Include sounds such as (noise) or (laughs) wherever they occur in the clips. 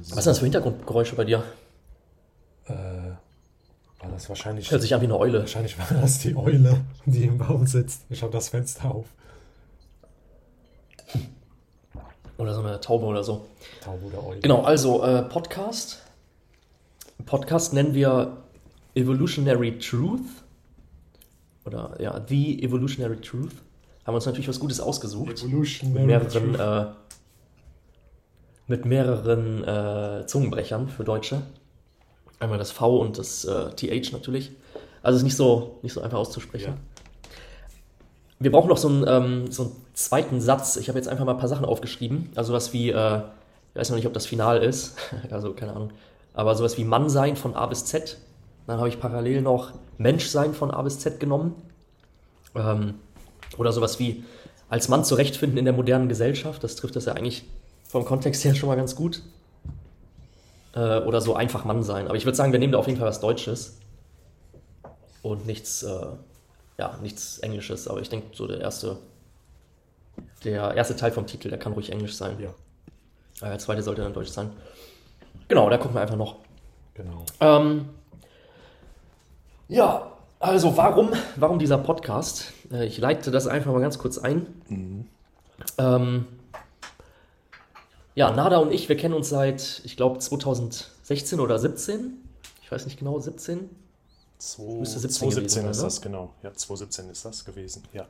Was sind das für Hintergrundgeräusche bei dir? Äh, war das wahrscheinlich. Hört sich an wie eine Eule. Wahrscheinlich war das die Eule, die im Baum sitzt. Ich habe das Fenster auf. Oder so eine Taube oder so. Taube oder Eule. Genau, also äh, Podcast. Podcast nennen wir Evolutionary Truth. Oder ja, The Evolutionary Truth. Haben wir uns natürlich was Gutes ausgesucht. Evolutionary mit mehreren, äh, mit mehreren äh, Zungenbrechern für Deutsche. Einmal das V und das äh, TH natürlich. Also ist nicht so, nicht so einfach auszusprechen. Ja. Wir brauchen noch so einen, ähm, so einen zweiten Satz. Ich habe jetzt einfach mal ein paar Sachen aufgeschrieben. Also was wie, äh, ich weiß noch nicht, ob das Final ist, (laughs) also keine Ahnung. Aber sowas wie Mann sein von A bis Z. Dann habe ich parallel noch Mensch sein von A bis Z genommen. Ähm, oder sowas wie als Mann zurechtfinden in der modernen Gesellschaft. Das trifft das ja eigentlich vom Kontext her schon mal ganz gut. Äh, oder so einfach Mann sein. Aber ich würde sagen, wir nehmen da auf jeden Fall was Deutsches. Und nichts, äh, ja, nichts Englisches. Aber ich denke, so der erste, der erste Teil vom Titel, der kann ruhig Englisch sein. Ja, der zweite sollte dann Deutsch sein. Genau, da gucken wir einfach noch. genau. Ähm, ja, also warum, warum dieser Podcast? Äh, ich leite das einfach mal ganz kurz ein. Ähm, ja, Nada und ich, wir kennen uns seit, ich glaube, 2016 oder 17. Ich weiß nicht genau, 17. Müsste 17 gewesen 2017 sein, ist ne? das, genau. Ja, 2017 ist das gewesen. Ja.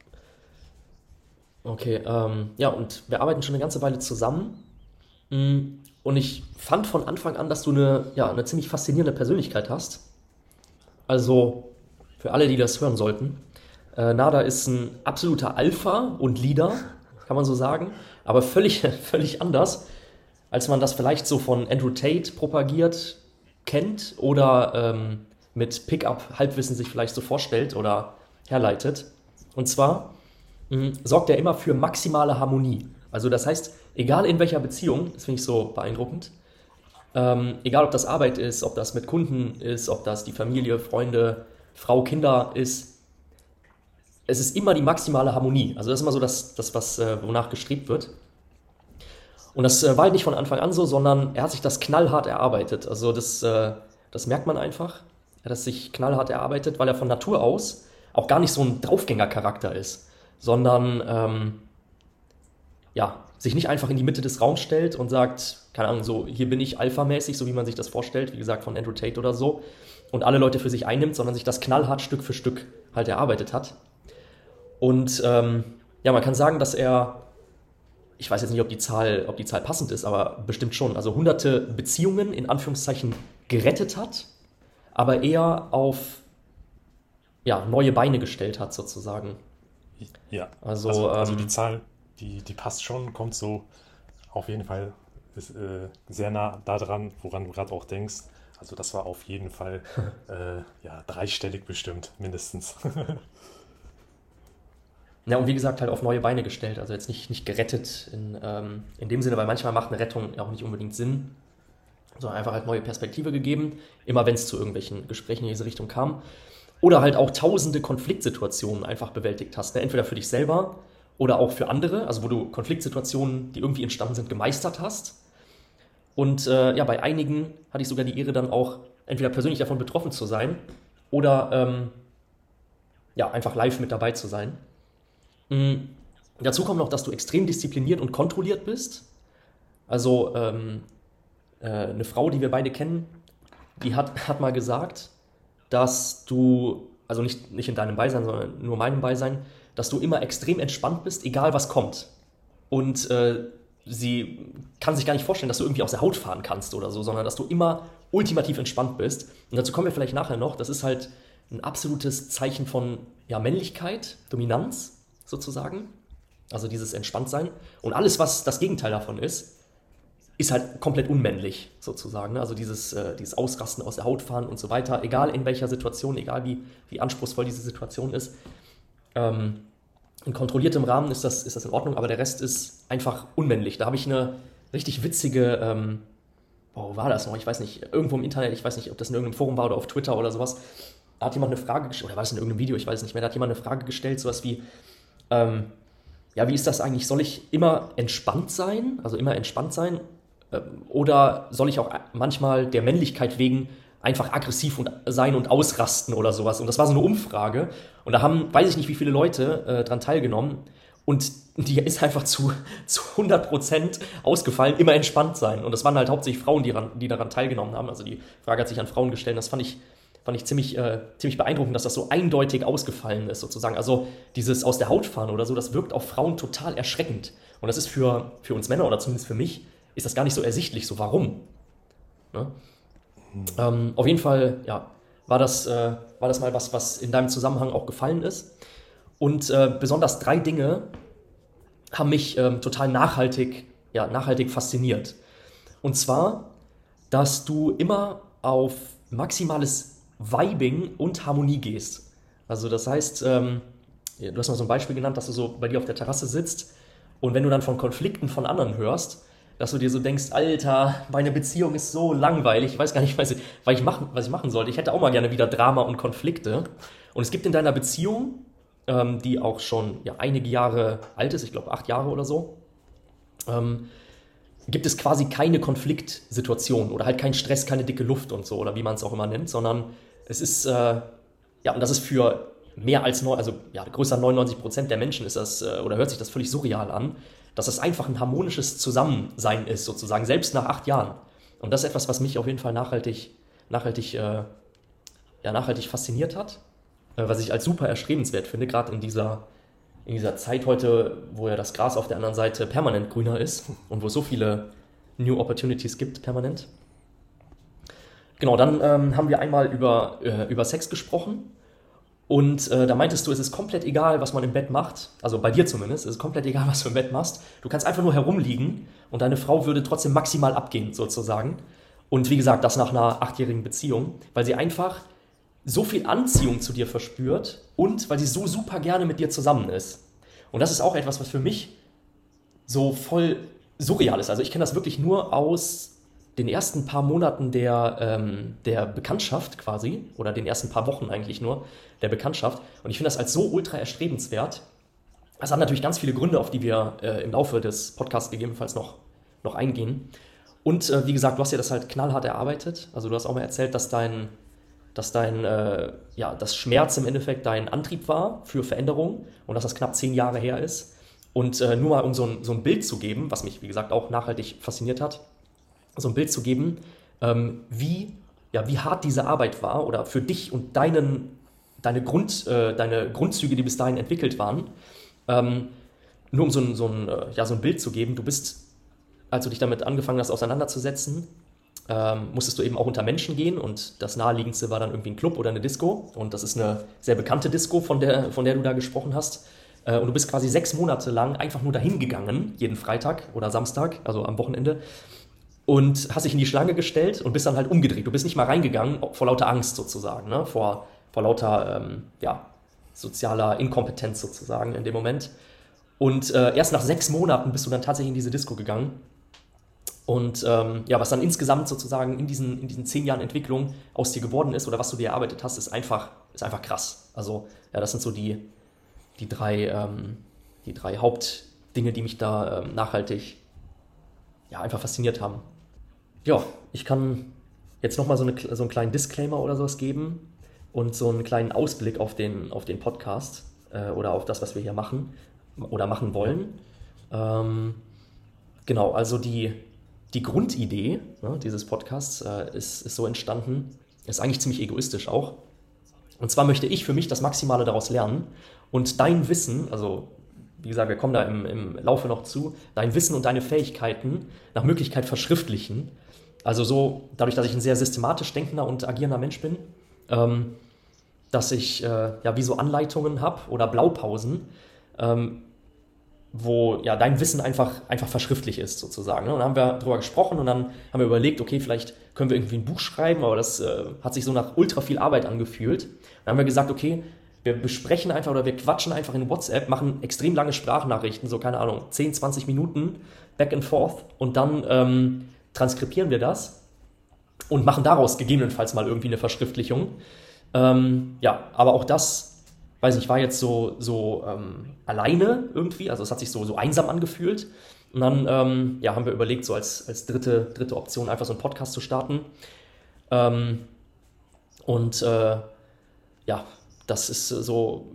Okay, ähm, ja, und wir arbeiten schon eine ganze Weile zusammen. Mm, Und ich fand von Anfang an, dass du eine, ja, eine ziemlich faszinierende Persönlichkeit hast. Also, für alle, die das hören sollten, äh, Nada ist ein absoluter Alpha und Leader, kann man so sagen, aber völlig, (laughs) völlig anders, als man das vielleicht so von Andrew Tate propagiert kennt oder ähm, mit Pickup-Halbwissen sich vielleicht so vorstellt oder herleitet. Und zwar mh, sorgt er immer für maximale Harmonie. Also das heißt, egal in welcher Beziehung, das finde ich so beeindruckend, ähm, egal ob das Arbeit ist, ob das mit Kunden ist, ob das die Familie, Freunde, Frau, Kinder ist, es ist immer die maximale Harmonie. Also das ist immer so das, das was, äh, wonach gestrebt wird. Und das äh, war halt nicht von Anfang an so, sondern er hat sich das knallhart erarbeitet. Also das, äh, das merkt man einfach. Er hat es sich knallhart erarbeitet, weil er von Natur aus auch gar nicht so ein Draufgängercharakter ist, sondern ähm, ja, sich nicht einfach in die Mitte des Raums stellt und sagt, keine Ahnung, so hier bin ich alphamäßig, so wie man sich das vorstellt, wie gesagt von Andrew Tate oder so, und alle Leute für sich einnimmt, sondern sich das knallhart Stück für Stück halt erarbeitet hat. Und ähm, ja, man kann sagen, dass er, ich weiß jetzt nicht, ob die Zahl, ob die Zahl passend ist, aber bestimmt schon, also hunderte Beziehungen in Anführungszeichen gerettet hat, aber eher auf ja, neue Beine gestellt hat, sozusagen. Ja, Also, also, also ähm, die Zahl, die, die passt schon, kommt so auf jeden Fall ist, äh, sehr nah daran, woran du gerade auch denkst. Also das war auf jeden Fall (laughs) äh, ja, dreistellig bestimmt, mindestens. (laughs) Ja, und wie gesagt, halt auf neue Beine gestellt. Also jetzt nicht, nicht gerettet in, ähm, in dem Sinne, weil manchmal macht eine Rettung auch nicht unbedingt Sinn, sondern einfach halt neue Perspektive gegeben, immer wenn es zu irgendwelchen Gesprächen in diese Richtung kam. Oder halt auch tausende Konfliktsituationen einfach bewältigt hast. Ne? Entweder für dich selber oder auch für andere, also wo du Konfliktsituationen, die irgendwie entstanden sind, gemeistert hast. Und äh, ja, bei einigen hatte ich sogar die Ehre, dann auch entweder persönlich davon betroffen zu sein oder ähm, ja, einfach live mit dabei zu sein. Mm, Dazu kommt noch, dass du extrem diszipliniert und kontrolliert bist. Also ähm, äh, eine Frau, die wir beide kennen, die hat, hat mal gesagt, dass du, also nicht, nicht in deinem Beisein, sondern nur meinem Beisein, dass du immer extrem entspannt bist, egal was kommt. Und äh, sie kann sich gar nicht vorstellen, dass du irgendwie aus der Haut fahren kannst oder so, sondern dass du immer ultimativ entspannt bist. Und dazu kommen wir vielleicht nachher noch. Das ist halt ein absolutes Zeichen von ja, Männlichkeit, Dominanz sozusagen. Also dieses Entspanntsein. Und alles, was das Gegenteil davon ist, ist halt komplett unmännlich sozusagen. ne? Also dieses, äh, dieses Ausrasten aus der Haut fahren und so weiter, egal in welcher Situation, egal wie, wie anspruchsvoll diese Situation ist. Ähm, in kontrolliertem Rahmen ist das, ist das in Ordnung, aber der Rest ist einfach unmännlich. Da habe ich eine richtig witzige, ähm, wo war das noch? Ich weiß nicht, irgendwo im Internet, ich weiß nicht, ob das in irgendeinem Forum war oder auf Twitter oder sowas. Da hat jemand eine Frage gestellt, oder war das in irgendeinem Video, ich weiß nicht mehr, da hat jemand eine Frage gestellt, sowas wie, ähm, ja, wie ist das eigentlich? Soll ich immer entspannt sein, also immer entspannt sein Ähm, oder soll ich auch manchmal der Männlichkeit wegen einfach aggressiv und sein und ausrasten oder sowas? Und das war so eine Umfrage. Und da haben, weiß ich nicht, wie viele Leute äh, dran teilgenommen. Und die ist einfach zu, (laughs) zu 100% ausgefallen, immer entspannt sein. Und das waren halt hauptsächlich Frauen, die, ran, die daran teilgenommen haben. Also die Frage hat sich an Frauen gestellt. Das fand ich, fand ich ziemlich, äh, ziemlich beeindruckend, dass das so eindeutig ausgefallen ist, sozusagen. Also dieses aus der Haut fahren oder so, das wirkt auf Frauen total erschreckend. Und das ist für, für uns Männer oder zumindest für mich, ist das gar nicht so ersichtlich. So, warum? Ne? Mhm. Ähm, auf jeden Fall, ja, war das, äh, war das mal was, was in deinem Zusammenhang auch gefallen ist. Und äh, besonders drei Dinge haben mich ähm, total nachhaltig, ja, nachhaltig fasziniert. Und zwar, dass du immer auf maximales Vibing und Harmonie gehst. Also das heißt, ähm, du hast mal so ein Beispiel genannt, dass du so bei dir auf der Terrasse sitzt und wenn du dann von Konflikten von anderen hörst, dass du dir so denkst, Alter, meine Beziehung ist so langweilig, ich weiß gar nicht, was ich, was ich, machen, was ich machen sollte. Ich hätte auch mal gerne wieder Drama und Konflikte. Und es gibt in deiner Beziehung, ähm, die auch schon ja, einige Jahre alt ist, ich glaube acht Jahre oder so, ähm, gibt es quasi keine Konfliktsituation oder halt keinen Stress, keine dicke Luft und so, oder wie man es auch immer nennt, sondern es ist, äh, ja, und das ist für mehr als, neun, also ja, größer 99 Prozent der Menschen ist das, äh, oder hört sich das völlig surreal an, dass es einfach ein harmonisches Zusammensein ist, sozusagen, selbst nach acht Jahren. Und das ist etwas, was mich auf jeden Fall nachhaltig, nachhaltig, äh, ja, nachhaltig fasziniert hat, äh, was ich als super erstrebenswert finde, gerade in dieser, in dieser Zeit heute, wo ja das Gras auf der anderen Seite permanent grüner ist und wo es so viele New Opportunities gibt, permanent. Genau, dann ähm, haben wir einmal über, äh, über Sex gesprochen und äh, da meintest du, es ist komplett egal, was man im Bett macht. Also bei dir zumindest, es ist komplett egal, (laughs) was du im Bett machst. Du kannst einfach nur herumliegen und deine Frau würde trotzdem maximal abgehen, sozusagen. Und wie gesagt, das nach einer achtjährigen Beziehung, weil sie einfach so viel Anziehung zu dir verspürt und weil sie so super gerne mit dir zusammen ist. Und das ist auch etwas, was für mich so voll surreal ist. Also ich kenne das wirklich nur aus den ersten paar Monaten der, ähm, der Bekanntschaft quasi, oder den ersten paar Wochen eigentlich nur, der Bekanntschaft. Und ich finde das als so ultra erstrebenswert. Das hat natürlich ganz viele Gründe, auf die wir äh, im Laufe des Podcasts gegebenenfalls noch, noch eingehen. Und äh, wie gesagt, du hast ja das halt knallhart erarbeitet. Also du hast auch mal erzählt, dass dein, dass dein, äh, ja, das Schmerz im Endeffekt dein Antrieb war für Veränderung und dass das knapp zehn Jahre her ist. Und äh, nur mal um so ein, so ein Bild zu geben, was mich, wie gesagt, auch nachhaltig fasziniert hat, so ein Bild zu geben, ähm, wie, ja, wie hart diese Arbeit war oder für dich und deinen, deine, Grund, äh, deine Grundzüge, die bis dahin entwickelt waren. Ähm, nur um so ein, so, ein, äh, ja, so ein Bild zu geben, du bist, als du dich damit angefangen hast, auseinanderzusetzen, ähm, musstest du eben auch unter Menschen gehen und das naheliegendste war dann irgendwie ein Club oder eine Disco und das ist eine sehr bekannte Disco, von der, von der du da gesprochen hast. Äh, und du bist quasi sechs Monate lang einfach nur dahin gegangen, jeden Freitag oder Samstag, also am Wochenende, und hast dich in die Schlange gestellt und bist dann halt umgedreht. Du bist nicht mal reingegangen vor lauter Angst sozusagen, ne? vor, vor lauter ähm, ja, sozialer Inkompetenz sozusagen in dem Moment. Und äh, erst nach sechs Monaten bist du dann tatsächlich in diese Disco gegangen. Und ähm, ja, was dann insgesamt sozusagen in diesen, in diesen zehn Jahren Entwicklung aus dir geworden ist oder was du dir erarbeitet hast, ist einfach, ist einfach krass. Also, ja, das sind so die, die, drei, ähm, die drei Hauptdinge, die mich da ähm, nachhaltig ja, einfach fasziniert haben ja, ich kann jetzt nochmal so, so einen kleinen Disclaimer oder sowas geben und so einen kleinen Ausblick auf den, auf den Podcast äh, oder auf das, was wir hier machen oder machen wollen. Ähm, genau, also die, die Grundidee ne, dieses Podcasts äh, ist, ist so entstanden, ist eigentlich ziemlich egoistisch auch. Und zwar möchte ich für mich das Maximale daraus lernen und dein Wissen, also wie gesagt, wir kommen da im, im Laufe noch zu, dein Wissen und deine Fähigkeiten nach Möglichkeit verschriftlichen also so, dadurch, dass ich ein sehr systematisch denkender und agierender Mensch bin, ähm, dass ich äh, ja wie so Anleitungen habe oder Blaupausen, ähm, wo ja dein Wissen einfach, einfach verschriftlich ist sozusagen. Ne? Und dann haben wir darüber gesprochen und dann haben wir überlegt, okay, vielleicht können wir irgendwie ein Buch schreiben, aber das äh, hat sich so nach ultra viel Arbeit angefühlt. Dann haben wir gesagt, okay, wir besprechen einfach oder wir quatschen einfach in WhatsApp, machen extrem lange Sprachnachrichten, so keine Ahnung, 10, 20 Minuten back and forth und dann ähm, transkribieren wir das und machen daraus gegebenenfalls mal irgendwie eine Verschriftlichung. Ähm, ja, aber auch das, weiß ich, war jetzt so, so ähm, alleine irgendwie, also es hat sich so, so einsam angefühlt. Und dann ähm, ja, haben wir überlegt, so als, als dritte, dritte Option einfach so einen Podcast zu starten. Ähm, und äh, ja, das ist so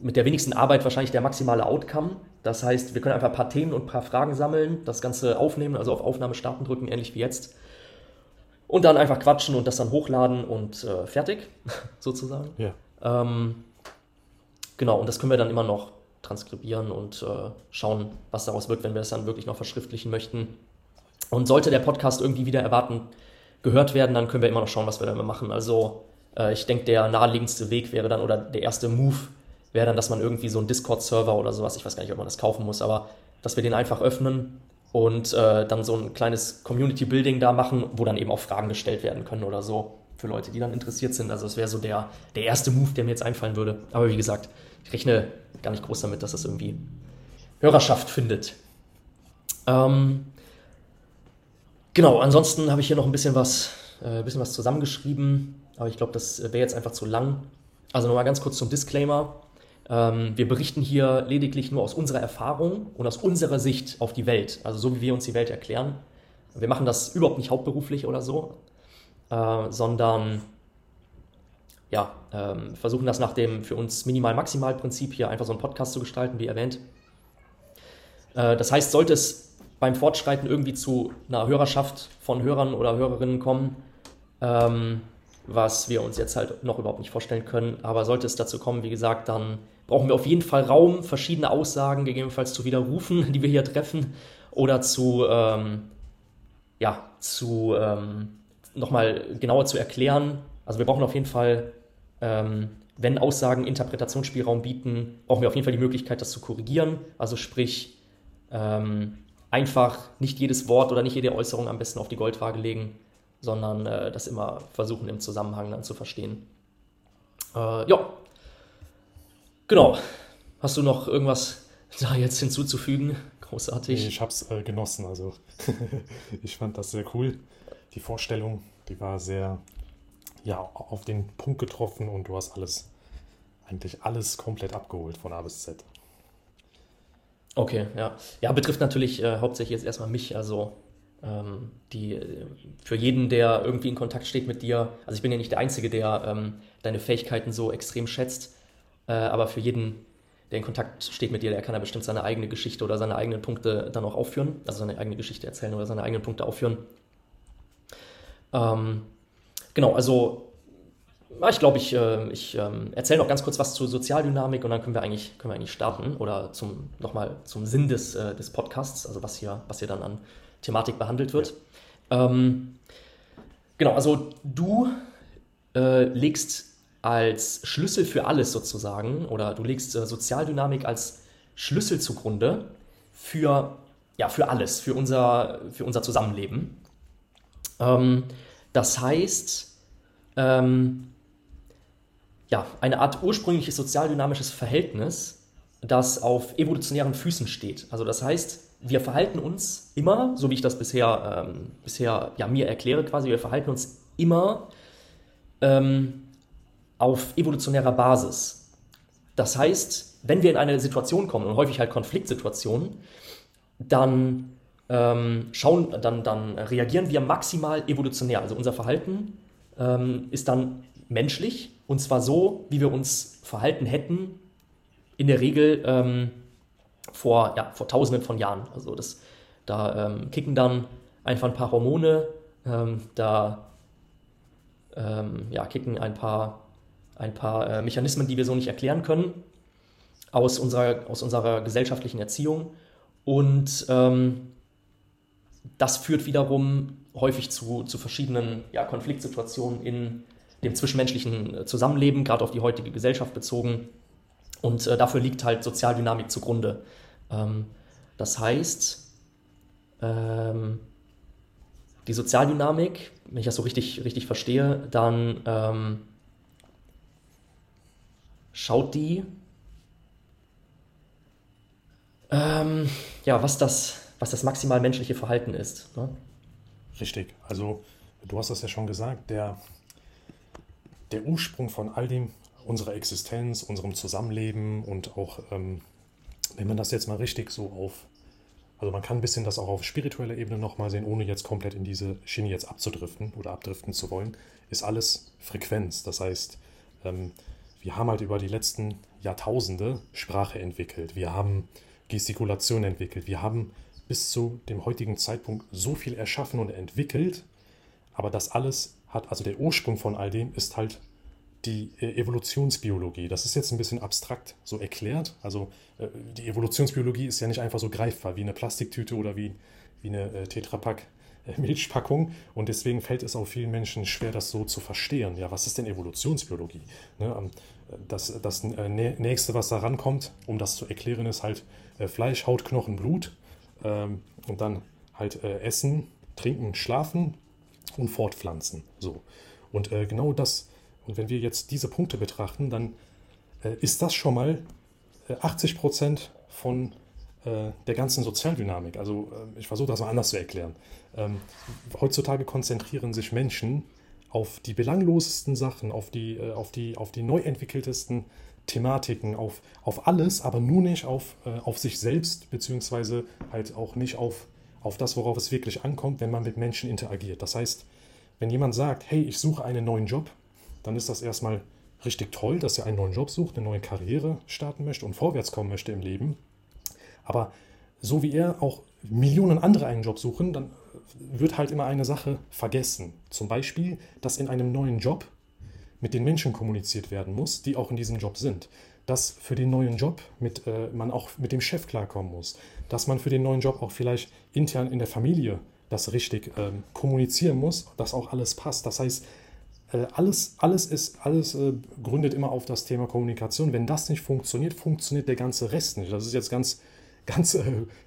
mit der wenigsten Arbeit wahrscheinlich der maximale Outcome. Das heißt, wir können einfach ein paar Themen und ein paar Fragen sammeln, das Ganze aufnehmen, also auf Aufnahme starten drücken, ähnlich wie jetzt. Und dann einfach quatschen und das dann hochladen und äh, fertig, (laughs) sozusagen. Ja. Ähm, genau, und das können wir dann immer noch transkribieren und äh, schauen, was daraus wird, wenn wir es dann wirklich noch verschriftlichen möchten. Und sollte der Podcast irgendwie wieder erwarten gehört werden, dann können wir immer noch schauen, was wir damit machen. Also äh, ich denke, der naheliegendste Weg wäre dann oder der erste Move wäre dann, dass man irgendwie so einen Discord-Server oder sowas, ich weiß gar nicht, ob man das kaufen muss, aber dass wir den einfach öffnen und äh, dann so ein kleines Community-Building da machen, wo dann eben auch Fragen gestellt werden können oder so für Leute, die dann interessiert sind. Also das wäre so der, der erste Move, der mir jetzt einfallen würde. Aber wie gesagt, ich rechne gar nicht groß damit, dass das irgendwie Hörerschaft findet. Ähm, genau, ansonsten habe ich hier noch ein bisschen was, äh, bisschen was zusammengeschrieben, aber ich glaube, das wäre jetzt einfach zu lang. Also nochmal ganz kurz zum Disclaimer. Ähm, wir berichten hier lediglich nur aus unserer Erfahrung und aus unserer Sicht auf die Welt, also so wie wir uns die Welt erklären. Wir machen das überhaupt nicht hauptberuflich oder so, äh, sondern ja, ähm, versuchen das nach dem für uns Minimal-Maximal-Prinzip hier einfach so einen Podcast zu gestalten, wie erwähnt. Äh, das heißt, sollte es beim Fortschreiten irgendwie zu einer Hörerschaft von Hörern oder Hörerinnen kommen, ähm, was wir uns jetzt halt noch überhaupt nicht vorstellen können, aber sollte es dazu kommen, wie gesagt, dann brauchen wir auf jeden Fall Raum, verschiedene Aussagen gegebenenfalls zu widerrufen, (laughs) die wir hier treffen, oder zu, ähm, ja, zu ähm, nochmal genauer zu erklären. Also wir brauchen auf jeden Fall, ähm, wenn Aussagen Interpretationsspielraum bieten, brauchen wir auf jeden Fall die Möglichkeit, das zu korrigieren. Also sprich, ähm, einfach nicht jedes Wort oder nicht jede Äußerung am besten auf die Goldwaage legen, sondern äh, das immer versuchen im Zusammenhang dann zu verstehen. Äh, ja, genau. Hast du noch irgendwas da jetzt hinzuzufügen? Großartig. Nee, ich habe es äh, genossen. Also (laughs) ich fand das sehr cool. Die Vorstellung, die war sehr ja, auf den Punkt getroffen und du hast alles, eigentlich alles komplett abgeholt von A bis Z. Okay, ja. Ja, betrifft natürlich äh, hauptsächlich jetzt erstmal mich. Also die für jeden, der irgendwie in Kontakt steht mit dir, also ich bin ja nicht der Einzige, der ähm, deine Fähigkeiten so extrem schätzt, äh, aber für jeden, der in Kontakt steht mit dir, der kann ja bestimmt seine eigene Geschichte oder seine eigenen Punkte dann auch aufführen, also seine eigene Geschichte erzählen oder seine eigenen Punkte aufführen. Ähm, genau, also ich glaube, ich, äh, ich ähm, erzähle noch ganz kurz was zur Sozialdynamik und dann können wir eigentlich, können wir eigentlich starten oder zum, nochmal zum Sinn des, äh, des Podcasts, also was hier, was hier dann an Thematik behandelt wird. Ja. Ähm, genau, also du äh, legst als Schlüssel für alles sozusagen oder du legst äh, Sozialdynamik als Schlüssel zugrunde für, ja, für alles, für unser, für unser Zusammenleben. Ähm, das heißt, ähm, ja, eine Art ursprüngliches sozialdynamisches Verhältnis, das auf evolutionären Füßen steht. Also das heißt, wir verhalten uns immer, so wie ich das bisher, ähm, bisher ja, mir erkläre quasi, wir verhalten uns immer ähm, auf evolutionärer Basis. Das heißt, wenn wir in eine Situation kommen, und häufig halt Konfliktsituationen, dann, ähm, schauen, dann, dann reagieren wir maximal evolutionär. Also unser Verhalten ähm, ist dann menschlich, und zwar so, wie wir uns verhalten hätten, in der Regel ähm, vor, ja, vor tausenden von Jahren. Also das, da ähm, kicken dann einfach ein paar Hormone, ähm, da ähm, ja, kicken ein paar, ein paar äh, Mechanismen, die wir so nicht erklären können, aus unserer, aus unserer gesellschaftlichen Erziehung. Und ähm, das führt wiederum häufig zu, zu verschiedenen ja, Konfliktsituationen in dem zwischenmenschlichen äh, Zusammenleben, gerade auf die heutige Gesellschaft bezogen. Und äh, dafür liegt halt Sozialdynamik zugrunde. Ähm, das heißt, ähm, die Sozialdynamik, wenn ich das so richtig, richtig verstehe, dann ähm, schaut die, ähm, ja, was das, was das maximal menschliche Verhalten ist. Ne? Richtig, also du hast das ja schon gesagt, der, der Ursprung von all dem, unserer Existenz, unserem Zusammenleben und auch ähm, wenn man das jetzt mal richtig so auf, Also man kann ein bisschen das auch auf spiritueller Ebene nochmal sehen, ohne jetzt komplett in diese Schiene jetzt abzudriften oder abdriften zu wollen, ist alles Frequenz. Das heißt, ähm, wir haben halt über die letzten Jahrtausende Sprache entwickelt. Wir haben Gestikulation entwickelt. Wir haben bis zu dem heutigen Zeitpunkt so viel erschaffen und entwickelt, aber das alles hat, also der Ursprung von all dem ist halt die äh, Evolutionsbiologie. Das ist jetzt ein bisschen abstrakt so erklärt. Also äh, die Evolutionsbiologie ist ja nicht einfach so greifbar wie eine Plastiktüte oder wie, wie eine äh, Tetrapack Milchpackung und deswegen fällt es auch vielen Menschen schwer, das so zu verstehen. Ja, was ist denn Evolutionsbiologie? Ne, ähm, das, das nächste, was da rankommt, um das zu erklären, ist halt Fleisch, Haut, Knochen, Blut ähm, und dann halt Essen, Trinken, Schlafen und Fortpflanzen. So. Und genau das und wenn wir jetzt diese Punkte betrachten, dann äh, ist das schon mal äh, 80 Prozent von äh, der ganzen Sozialdynamik. Also äh, ich versuche das mal anders zu erklären. Ähm, heutzutage konzentrieren sich Menschen auf die belanglosesten Sachen, auf die, äh, auf die, auf die neu entwickeltesten Thematiken, auf, auf alles, aber nur nicht auf, äh, auf sich selbst, beziehungsweise halt auch nicht auf, auf das, worauf es wirklich ankommt, wenn man mit Menschen interagiert. Das heißt, wenn jemand sagt, hey, ich suche einen neuen Job, dann ist das erstmal richtig toll, dass er einen neuen Job sucht, eine neue Karriere starten möchte und vorwärts kommen möchte im Leben. Aber so wie er auch Millionen andere einen Job suchen, dann wird halt immer eine Sache vergessen. Zum Beispiel, dass in einem neuen Job mit den Menschen kommuniziert werden muss, die auch in diesem Job sind. Dass für den neuen Job mit, äh, man auch mit dem Chef klarkommen muss. Dass man für den neuen Job auch vielleicht intern in der Familie das richtig ähm, kommunizieren muss, dass auch alles passt. Das heißt, alles, alles, ist, alles äh, gründet immer auf das Thema Kommunikation. Wenn das nicht funktioniert, funktioniert der ganze Rest nicht. Das ist jetzt ganz, (laughs) ganz äh,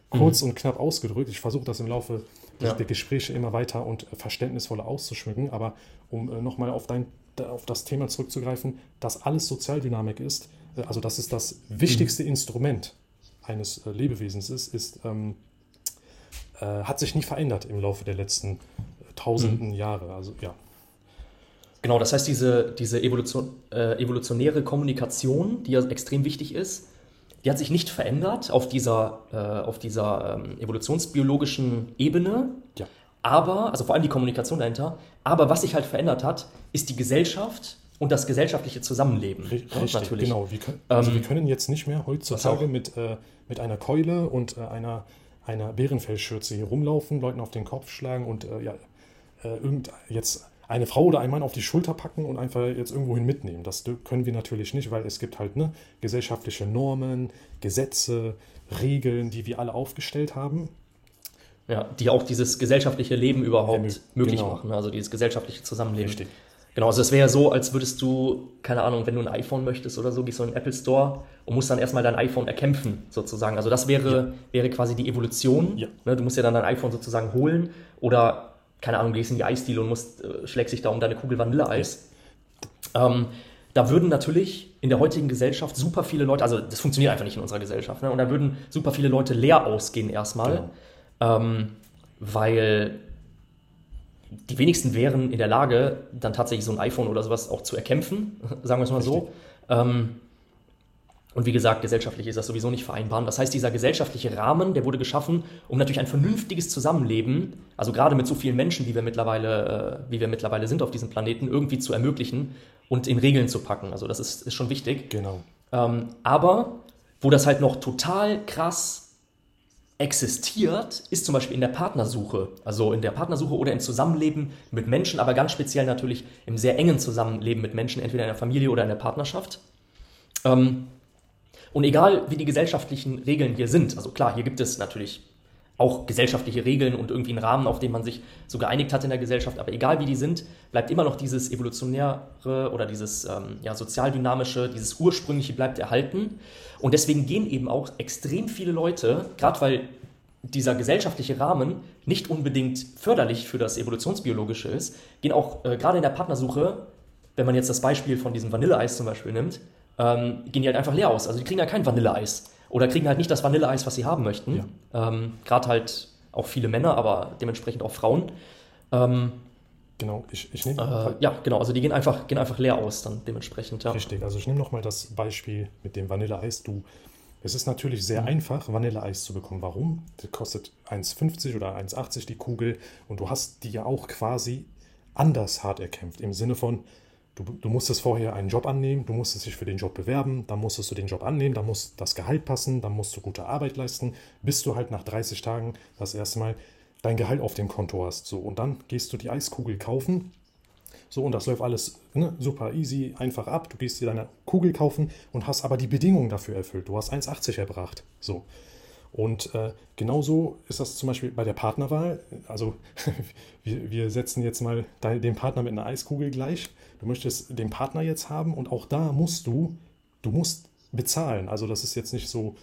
kurz mhm. und knapp ausgedrückt. Ich versuche das im Laufe ja. der Gespräche immer weiter und verständnisvoller auszuschmücken. Aber um äh, nochmal auf, auf das Thema zurückzugreifen, dass alles Sozialdynamik ist, äh, also dass es das wichtigste mhm. Instrument eines äh, Lebewesens ist, ist ähm, hat sich nie verändert im Laufe der letzten tausenden mhm. Jahre. Also ja. Genau, das heißt, diese, diese Evolution, äh, evolutionäre Kommunikation, die ja extrem wichtig ist, die hat sich nicht verändert auf dieser, äh, auf dieser ähm, evolutionsbiologischen Ebene. Ja. Aber, also vor allem die Kommunikation dahinter, aber was sich halt verändert hat, ist die Gesellschaft und das gesellschaftliche Zusammenleben. Richtig, natürlich. genau. Wir können, also ähm, wir können jetzt nicht mehr heutzutage mit, äh, mit einer Keule und äh, einer, einer Bärenfellschürze hier rumlaufen, Leuten auf den Kopf schlagen und äh, ja, äh, irgend jetzt eine Frau oder ein Mann auf die Schulter packen und einfach jetzt irgendwohin mitnehmen. Das können wir natürlich nicht, weil es gibt halt ne, gesellschaftliche Normen, Gesetze, Regeln, die wir alle aufgestellt haben. Ja, die auch dieses gesellschaftliche Leben überhaupt ja, möglich genau. machen, also dieses gesellschaftliche Zusammenleben. Richtig. Genau, also es wäre so, als würdest du, keine Ahnung, wenn du ein iPhone möchtest oder so, gehst du in den Apple Store und musst dann erstmal dein iPhone erkämpfen, sozusagen. Also das wäre, ja. wäre quasi die Evolution. Ja. Ne, du musst ja dann dein iPhone sozusagen holen oder keine Ahnung, gehst in die Eisdiele und musst, äh, schlägst dich da um deine Kugel Vanilleeis. Ähm, da würden natürlich in der heutigen Gesellschaft super viele Leute, also das funktioniert einfach nicht in unserer Gesellschaft, ne? und da würden super viele Leute leer ausgehen erstmal, genau. ähm, weil die wenigsten wären in der Lage, dann tatsächlich so ein iPhone oder sowas auch zu erkämpfen, (laughs) sagen wir es mal Richtig. so. Ähm, und wie gesagt, gesellschaftlich ist das sowieso nicht vereinbar. Das heißt, dieser gesellschaftliche Rahmen, der wurde geschaffen, um natürlich ein vernünftiges Zusammenleben, also gerade mit so vielen Menschen, wie wir mittlerweile, äh, wie wir mittlerweile sind auf diesem Planeten, irgendwie zu ermöglichen und in Regeln zu packen. Also das ist, ist schon wichtig. Genau. Ähm, aber wo das halt noch total krass existiert, ist zum Beispiel in der Partnersuche. Also in der Partnersuche oder im Zusammenleben mit Menschen, aber ganz speziell natürlich im sehr engen Zusammenleben mit Menschen, entweder in der Familie oder in der Partnerschaft. Ähm, und egal, wie die gesellschaftlichen Regeln hier sind, also klar, hier gibt es natürlich auch gesellschaftliche Regeln und irgendwie einen Rahmen, auf den man sich so geeinigt hat in der Gesellschaft, aber egal wie die sind, bleibt immer noch dieses evolutionäre oder dieses ähm, ja, sozialdynamische, dieses ursprüngliche bleibt erhalten. Und deswegen gehen eben auch extrem viele Leute, gerade weil dieser gesellschaftliche Rahmen nicht unbedingt förderlich für das Evolutionsbiologische ist, gehen auch äh, gerade in der Partnersuche, wenn man jetzt das Beispiel von diesem Vanilleeis zum Beispiel nimmt, ähm, gehen die halt einfach leer aus. Also die kriegen ja kein Vanilleeis. Oder kriegen halt nicht das Vanilleeis, was sie haben möchten. Ja. Ähm, Gerade halt auch viele Männer, aber dementsprechend auch Frauen. Ähm, genau, ich, ich nehme. Äh, ja, genau, also die gehen einfach, gehen einfach leer aus dann dementsprechend. Ja. Richtig, also ich nehme nochmal das Beispiel mit dem Vanilleeis. Du, Es ist natürlich sehr mhm. einfach, Vanilleeis zu bekommen. Warum? Das kostet 1,50 oder 1,80 die Kugel und du hast die ja auch quasi anders hart erkämpft. Im Sinne von, du, du musstest vorher einen Job annehmen, du musstest dich für den Job bewerben, dann musstest du den Job annehmen, dann muss das Gehalt passen, dann musst du gute Arbeit leisten, bis du halt nach 30 Tagen das erste Mal dein Gehalt auf dem Konto hast. So, und dann gehst du die Eiskugel kaufen so, und das läuft alles ne, super easy, einfach ab. Du gehst dir deine Kugel kaufen und hast aber die Bedingungen dafür erfüllt. Du hast 1,80 erbracht. So. Und äh, genauso ist das zum Beispiel bei der Partnerwahl. Also (laughs) wir, wir setzen jetzt mal den Partner mit einer Eiskugel gleich. Du möchtest den Partner jetzt haben und auch da musst du, du musst bezahlen. Also das ist jetzt nicht so,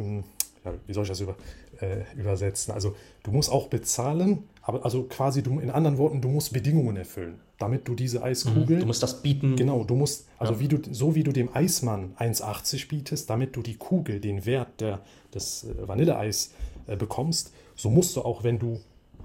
ähm, ja, wie soll ich das über, äh, übersetzen? Also du musst auch bezahlen, aber also quasi du, in anderen Worten, du musst Bedingungen erfüllen damit du diese Eiskugel. Mhm. Du musst das bieten. Genau, du musst, also ja. wie du, so wie du dem Eismann 1,80 bietest, damit du die Kugel, den Wert der, des äh, Vanilleeis äh, bekommst, so musst du auch, wenn du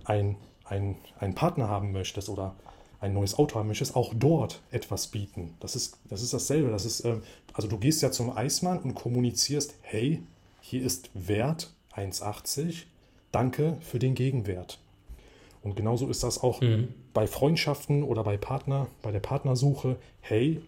ein, ein, einen Partner haben möchtest oder ein neues Auto haben möchtest, auch dort etwas bieten. Das ist, das ist dasselbe. Das ist, äh, also du gehst ja zum Eismann und kommunizierst, hey, hier ist Wert 1,80, danke für den Gegenwert. Und genauso ist das auch mhm. Bei Freundschaften oder bei Partner, bei der Partnersuche. Hey,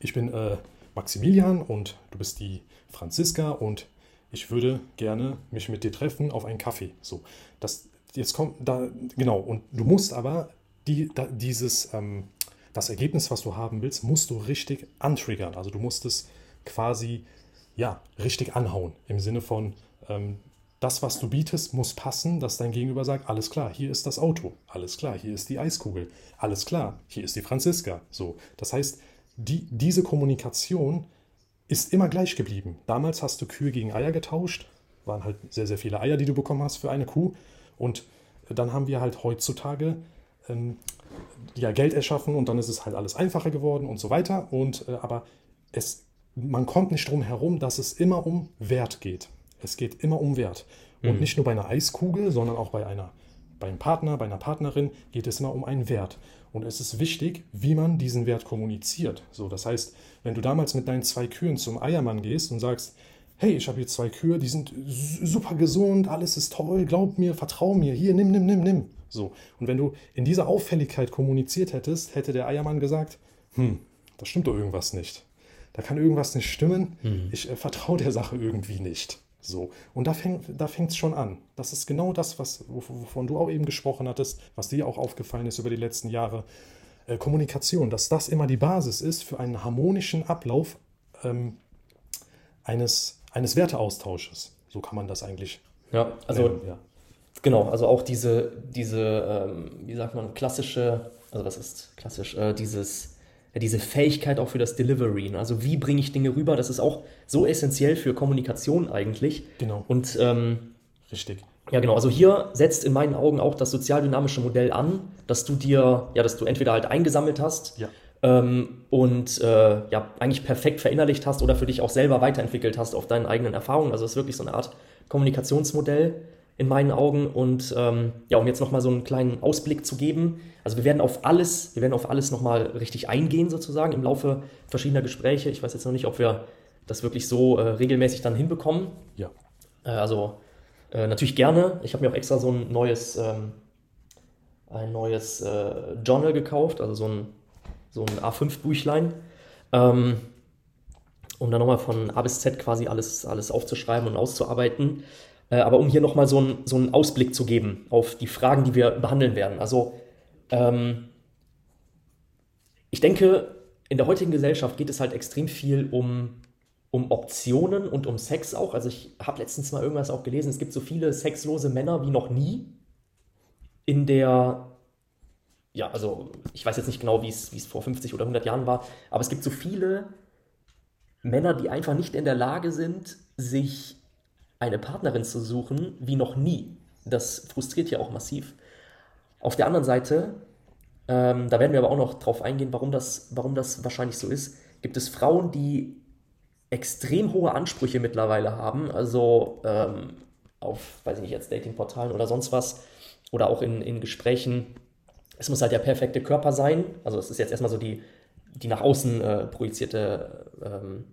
ich bin äh, Maximilian und du bist die Franziska und ich würde gerne mich mit dir treffen auf einen Kaffee. So, das jetzt kommt da genau und du musst aber die, da, dieses ähm, das Ergebnis, was du haben willst, musst du richtig antriggern. Also du musst es quasi ja richtig anhauen im Sinne von ähm, das, was du bietest, muss passen, dass dein Gegenüber sagt, alles klar, hier ist das Auto, alles klar, hier ist die Eiskugel, alles klar, hier ist die Franziska. So, das heißt, die, diese Kommunikation ist immer gleich geblieben. Damals hast du Kühe gegen Eier getauscht, waren halt sehr, sehr viele Eier, die du bekommen hast für eine Kuh. Und dann haben wir halt heutzutage ähm, ja, Geld erschaffen und dann ist es halt alles einfacher geworden und so weiter. Und äh, aber es, man kommt nicht drum herum, dass es immer um Wert geht. Es geht immer um Wert. Und mhm. nicht nur bei einer Eiskugel, sondern auch bei, einer, bei einem Partner, bei einer Partnerin geht es immer um einen Wert. Und es ist wichtig, wie man diesen Wert kommuniziert. So, das heißt, wenn du damals mit deinen zwei Kühen zum Eiermann gehst und sagst, hey, ich habe hier zwei Kühe, die sind super gesund, alles ist toll, glaub mir, vertrau mir, hier, nimm, nimm, nimm, nimm. So. Und wenn du in dieser Auffälligkeit kommuniziert hättest, hätte der Eiermann gesagt, hm, da stimmt doch irgendwas nicht. Da kann irgendwas nicht stimmen. Mhm. Ich äh, vertraue der Sache irgendwie nicht. So, und da fängt da es schon an. Das ist genau das, was, wovon du auch eben gesprochen hattest, was dir auch aufgefallen ist über die letzten Jahre. Äh, Kommunikation, dass das immer die Basis ist für einen harmonischen Ablauf ähm, eines, eines Werteaustausches. So kann man das eigentlich. Ja, also nennen, ja. genau, also auch diese, diese ähm, wie sagt man, klassische, also was ist klassisch, äh, dieses ja, diese Fähigkeit auch für das Delivery. Ne? Also wie bringe ich Dinge rüber? Das ist auch so essentiell für Kommunikation eigentlich. Genau. Und ähm, richtig. Ja, genau. Also hier setzt in meinen Augen auch das sozialdynamische Modell an, dass du dir, ja, dass du entweder halt eingesammelt hast ja. ähm, und äh, ja, eigentlich perfekt verinnerlicht hast oder für dich auch selber weiterentwickelt hast auf deinen eigenen Erfahrungen. Also es ist wirklich so eine Art Kommunikationsmodell in meinen Augen. Und ähm, ja, um jetzt nochmal so einen kleinen Ausblick zu geben, also wir werden auf alles, wir werden auf alles nochmal richtig eingehen, sozusagen, im Laufe verschiedener Gespräche. Ich weiß jetzt noch nicht, ob wir das wirklich so äh, regelmäßig dann hinbekommen. Ja. Äh, also äh, natürlich gerne. Ich habe mir auch extra so ein neues, ähm, ein neues äh, Journal gekauft, also so ein, so ein A5-Büchlein. Ähm, um dann nochmal von A bis Z quasi alles, alles aufzuschreiben und auszuarbeiten. Äh, aber um hier nochmal so, ein, so einen Ausblick zu geben auf die Fragen, die wir behandeln werden. Also ähm, ich denke, in der heutigen Gesellschaft geht es halt extrem viel um, um Optionen und um Sex auch. Also ich habe letztens mal irgendwas auch gelesen, es gibt so viele sexlose Männer wie noch nie in der, ja, also ich weiß jetzt nicht genau, wie es vor 50 oder 100 Jahren war, aber es gibt so viele Männer, die einfach nicht in der Lage sind, sich eine Partnerin zu suchen wie noch nie. Das frustriert ja auch massiv. Auf der anderen Seite, ähm, da werden wir aber auch noch drauf eingehen, warum das, warum das wahrscheinlich so ist, gibt es Frauen, die extrem hohe Ansprüche mittlerweile haben, also ähm, auf, weiß ich nicht, jetzt Datingportalen oder sonst was, oder auch in, in Gesprächen. Es muss halt der perfekte Körper sein. Also es ist jetzt erstmal so die, die nach außen äh, projizierte ähm,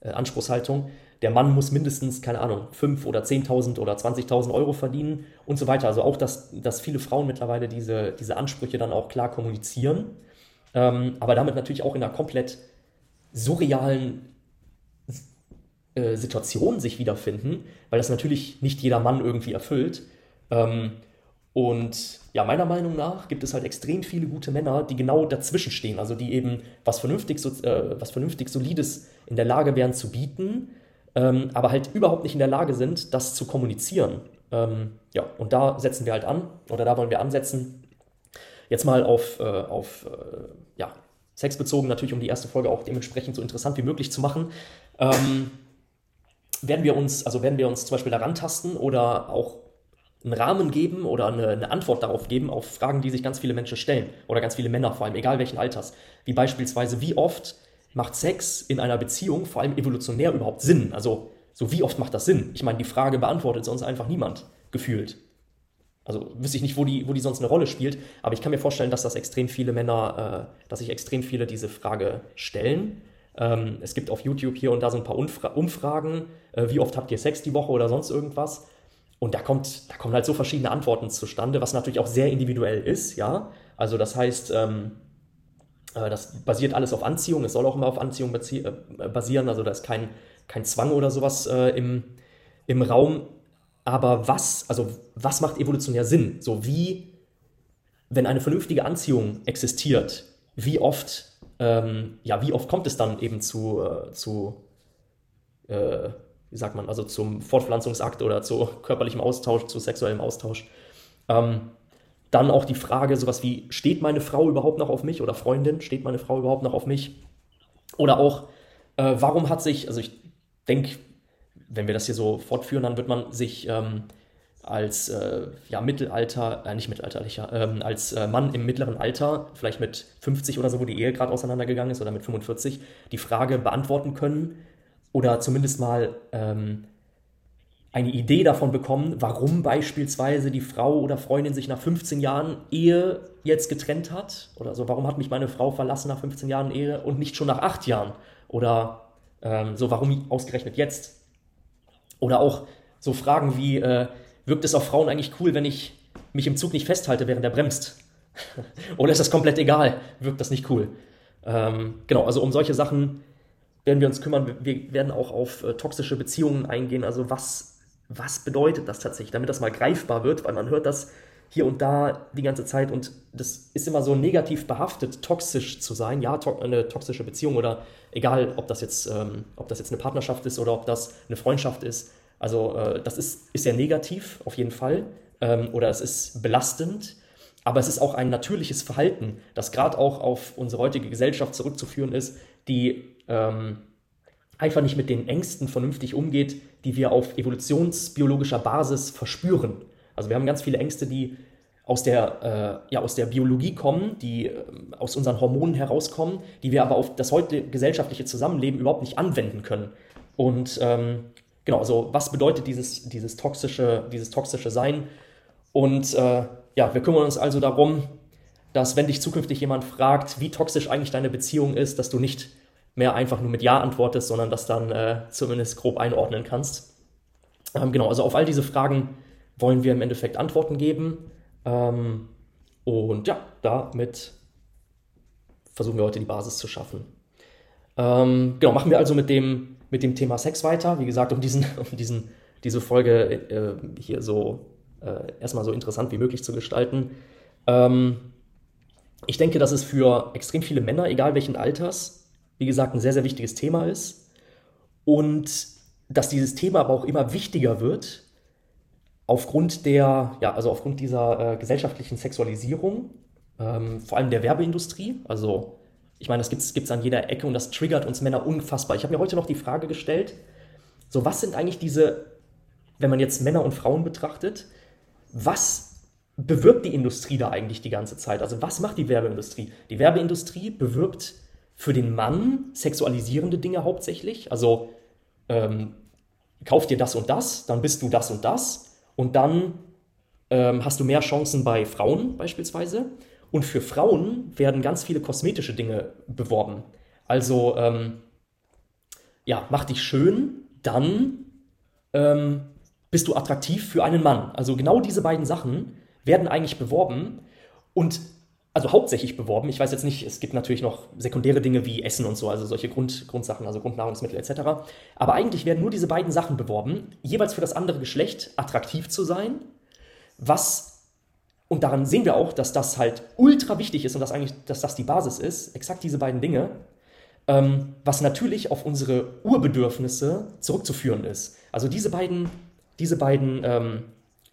äh, Anspruchshaltung. Der Mann muss mindestens, keine Ahnung, 5 oder 10.000 oder 20.000 Euro verdienen und so weiter. Also auch, dass, dass viele Frauen mittlerweile diese, diese Ansprüche dann auch klar kommunizieren, ähm, aber damit natürlich auch in einer komplett surrealen äh, Situation sich wiederfinden, weil das natürlich nicht jeder Mann irgendwie erfüllt. Ähm, und ja, meiner Meinung nach gibt es halt extrem viele gute Männer, die genau dazwischen stehen, also die eben was vernünftig, äh, was vernünftig Solides in der Lage wären zu bieten, ähm, aber halt überhaupt nicht in der Lage sind, das zu kommunizieren. Ähm, ja, und da setzen wir halt an, oder da wollen wir ansetzen. Jetzt mal auf, äh, auf äh, ja, Sex bezogen, natürlich um die erste Folge auch dementsprechend so interessant wie möglich zu machen. Ähm, werden wir uns, also werden wir uns zum Beispiel daran tasten oder auch einen Rahmen geben oder eine, eine, Antwort darauf geben auf Fragen, die sich ganz viele Menschen stellen oder ganz viele Männer vor allem, egal welchen Alters. Wie beispielsweise, wie oft macht Sex in einer Beziehung vor allem evolutionär überhaupt Sinn? Also so wie oft macht das Sinn? Ich meine, die Frage beantwortet sonst einfach niemand gefühlt. Also wüsste ich nicht, wo die, wo die sonst eine Rolle spielt, aber ich kann mir vorstellen, dass das extrem viele Männer, äh, dass sich extrem viele diese Frage stellen. Ähm, es gibt auf YouTube hier und da so ein paar Umfra Umfragen, äh, wie oft habt ihr Sex die Woche oder sonst irgendwas. Und da, kommt, da kommen halt so verschiedene Antworten zustande, was natürlich auch sehr individuell ist, ja. Also das heißt, ähm, äh, das basiert alles auf Anziehung, es soll auch immer auf Anziehung äh, basieren, also da ist kein, kein Zwang oder sowas äh, im, im Raum. Aber was, also was macht evolutionär Sinn? So wie, wenn eine vernünftige Anziehung existiert, wie oft, ähm, ja, wie oft kommt es dann eben zu, äh, zu äh, wie sagt man, also zum Fortpflanzungsakt oder zu körperlichem Austausch, zu sexuellem Austausch. Ähm, dann auch die Frage, sowas wie, steht meine Frau überhaupt noch auf mich oder Freundin, steht meine Frau überhaupt noch auf mich? Oder auch, äh, warum hat sich, also ich denke, wenn wir das hier so fortführen, dann wird man sich ähm, als äh, ja, Mittelalter, äh, nicht mittelalterlicher, ähm, als äh, Mann im mittleren Alter, vielleicht mit 50 oder so, wo die Ehe gerade auseinandergegangen ist, oder mit 45, die Frage beantworten können, oder zumindest mal ähm, eine Idee davon bekommen, warum beispielsweise die Frau oder Freundin sich nach 15 Jahren Ehe jetzt getrennt hat. Oder so, warum hat mich meine Frau verlassen nach 15 Jahren Ehe und nicht schon nach 8 Jahren? Oder ähm, so, warum ausgerechnet jetzt? Oder auch so Fragen wie, äh, wirkt es auf Frauen eigentlich cool, wenn ich mich im Zug nicht festhalte, während er bremst? (laughs) Oder ist das komplett egal? Wirkt das nicht cool? Ähm, genau, also um solche Sachen werden wir uns kümmern. Wir werden auch auf äh, toxische Beziehungen eingehen. Also was, was bedeutet das tatsächlich, damit das mal greifbar wird, weil man hört das hier und da die ganze Zeit und das ist immer so negativ behaftet, toxisch zu sein. Ja, to eine toxische Beziehung oder egal, ob das jetzt, ähm, ob das jetzt eine Partnerschaft ist oder ob das eine Freundschaft ist. Also äh, das ist, ist sehr negativ auf jeden Fall ähm, oder es ist belastend. Aber es ist auch ein natürliches Verhalten, das gerade auch auf unsere heutige Gesellschaft zurückzuführen ist, die ähm, einfach nicht mit den Ängsten vernünftig umgeht, die wir auf evolutionsbiologischer Basis verspüren. Also wir haben ganz viele Ängste, die aus der, äh, ja, aus der Biologie kommen, die äh, aus unseren Hormonen herauskommen, die wir aber auf das heute gesellschaftliche Zusammenleben überhaupt nicht anwenden können. Und ähm, genau, also was bedeutet dieses, dieses, toxische, dieses toxische Sein? Und äh, ja, wir kümmern uns also darum, dass wenn dich zukünftig jemand fragt, wie toxisch eigentlich deine Beziehung ist, dass du nicht mehr einfach nur mit Ja antwortest, sondern das dann äh, zumindest grob einordnen kannst. Ähm, genau, also auf all diese Fragen wollen wir im Endeffekt Antworten geben. Ähm, und ja, damit versuchen wir heute die Basis zu schaffen. Ähm, genau, machen wir also mit dem, mit dem Thema Sex weiter. Wie gesagt, um, diesen, (laughs) um diesen, diese Folge äh, hier so äh, erstmal so interessant wie möglich zu gestalten. Ähm, ich denke, dass es für extrem viele Männer, egal welchen Alters, wie gesagt, ein sehr, sehr wichtiges Thema ist und dass dieses Thema aber auch immer wichtiger wird aufgrund der, ja, also aufgrund dieser äh, gesellschaftlichen Sexualisierung, ähm, vor allem der Werbeindustrie. Also, ich meine, das gibt es an jeder Ecke und das triggert uns Männer unfassbar. Ich habe mir heute noch die Frage gestellt, so was sind eigentlich diese, wenn man jetzt Männer und Frauen betrachtet, was bewirbt die Industrie da eigentlich die ganze Zeit? Also was macht die Werbeindustrie? Die Werbeindustrie bewirbt für den Mann sexualisierende Dinge hauptsächlich. Also ähm, kauf dir das und das, dann bist du das und das und dann ähm, hast du mehr Chancen bei Frauen beispielsweise. Und für Frauen werden ganz viele kosmetische Dinge beworben. Also ähm, ja, mach dich schön, dann ähm, bist du attraktiv für einen Mann. Also genau diese beiden Sachen werden eigentlich beworben und also hauptsächlich beworben. Ich weiß jetzt nicht, es gibt natürlich noch sekundäre Dinge wie Essen und so, also solche Grund, Grundsachen, also Grundnahrungsmittel etc. Aber eigentlich werden nur diese beiden Sachen beworben, jeweils für das andere Geschlecht attraktiv zu sein, was und daran sehen wir auch, dass das halt ultra wichtig ist und dass eigentlich, dass das die Basis ist, exakt diese beiden Dinge, ähm, was natürlich auf unsere Urbedürfnisse zurückzuführen ist. Also diese beiden, diese beiden, ähm,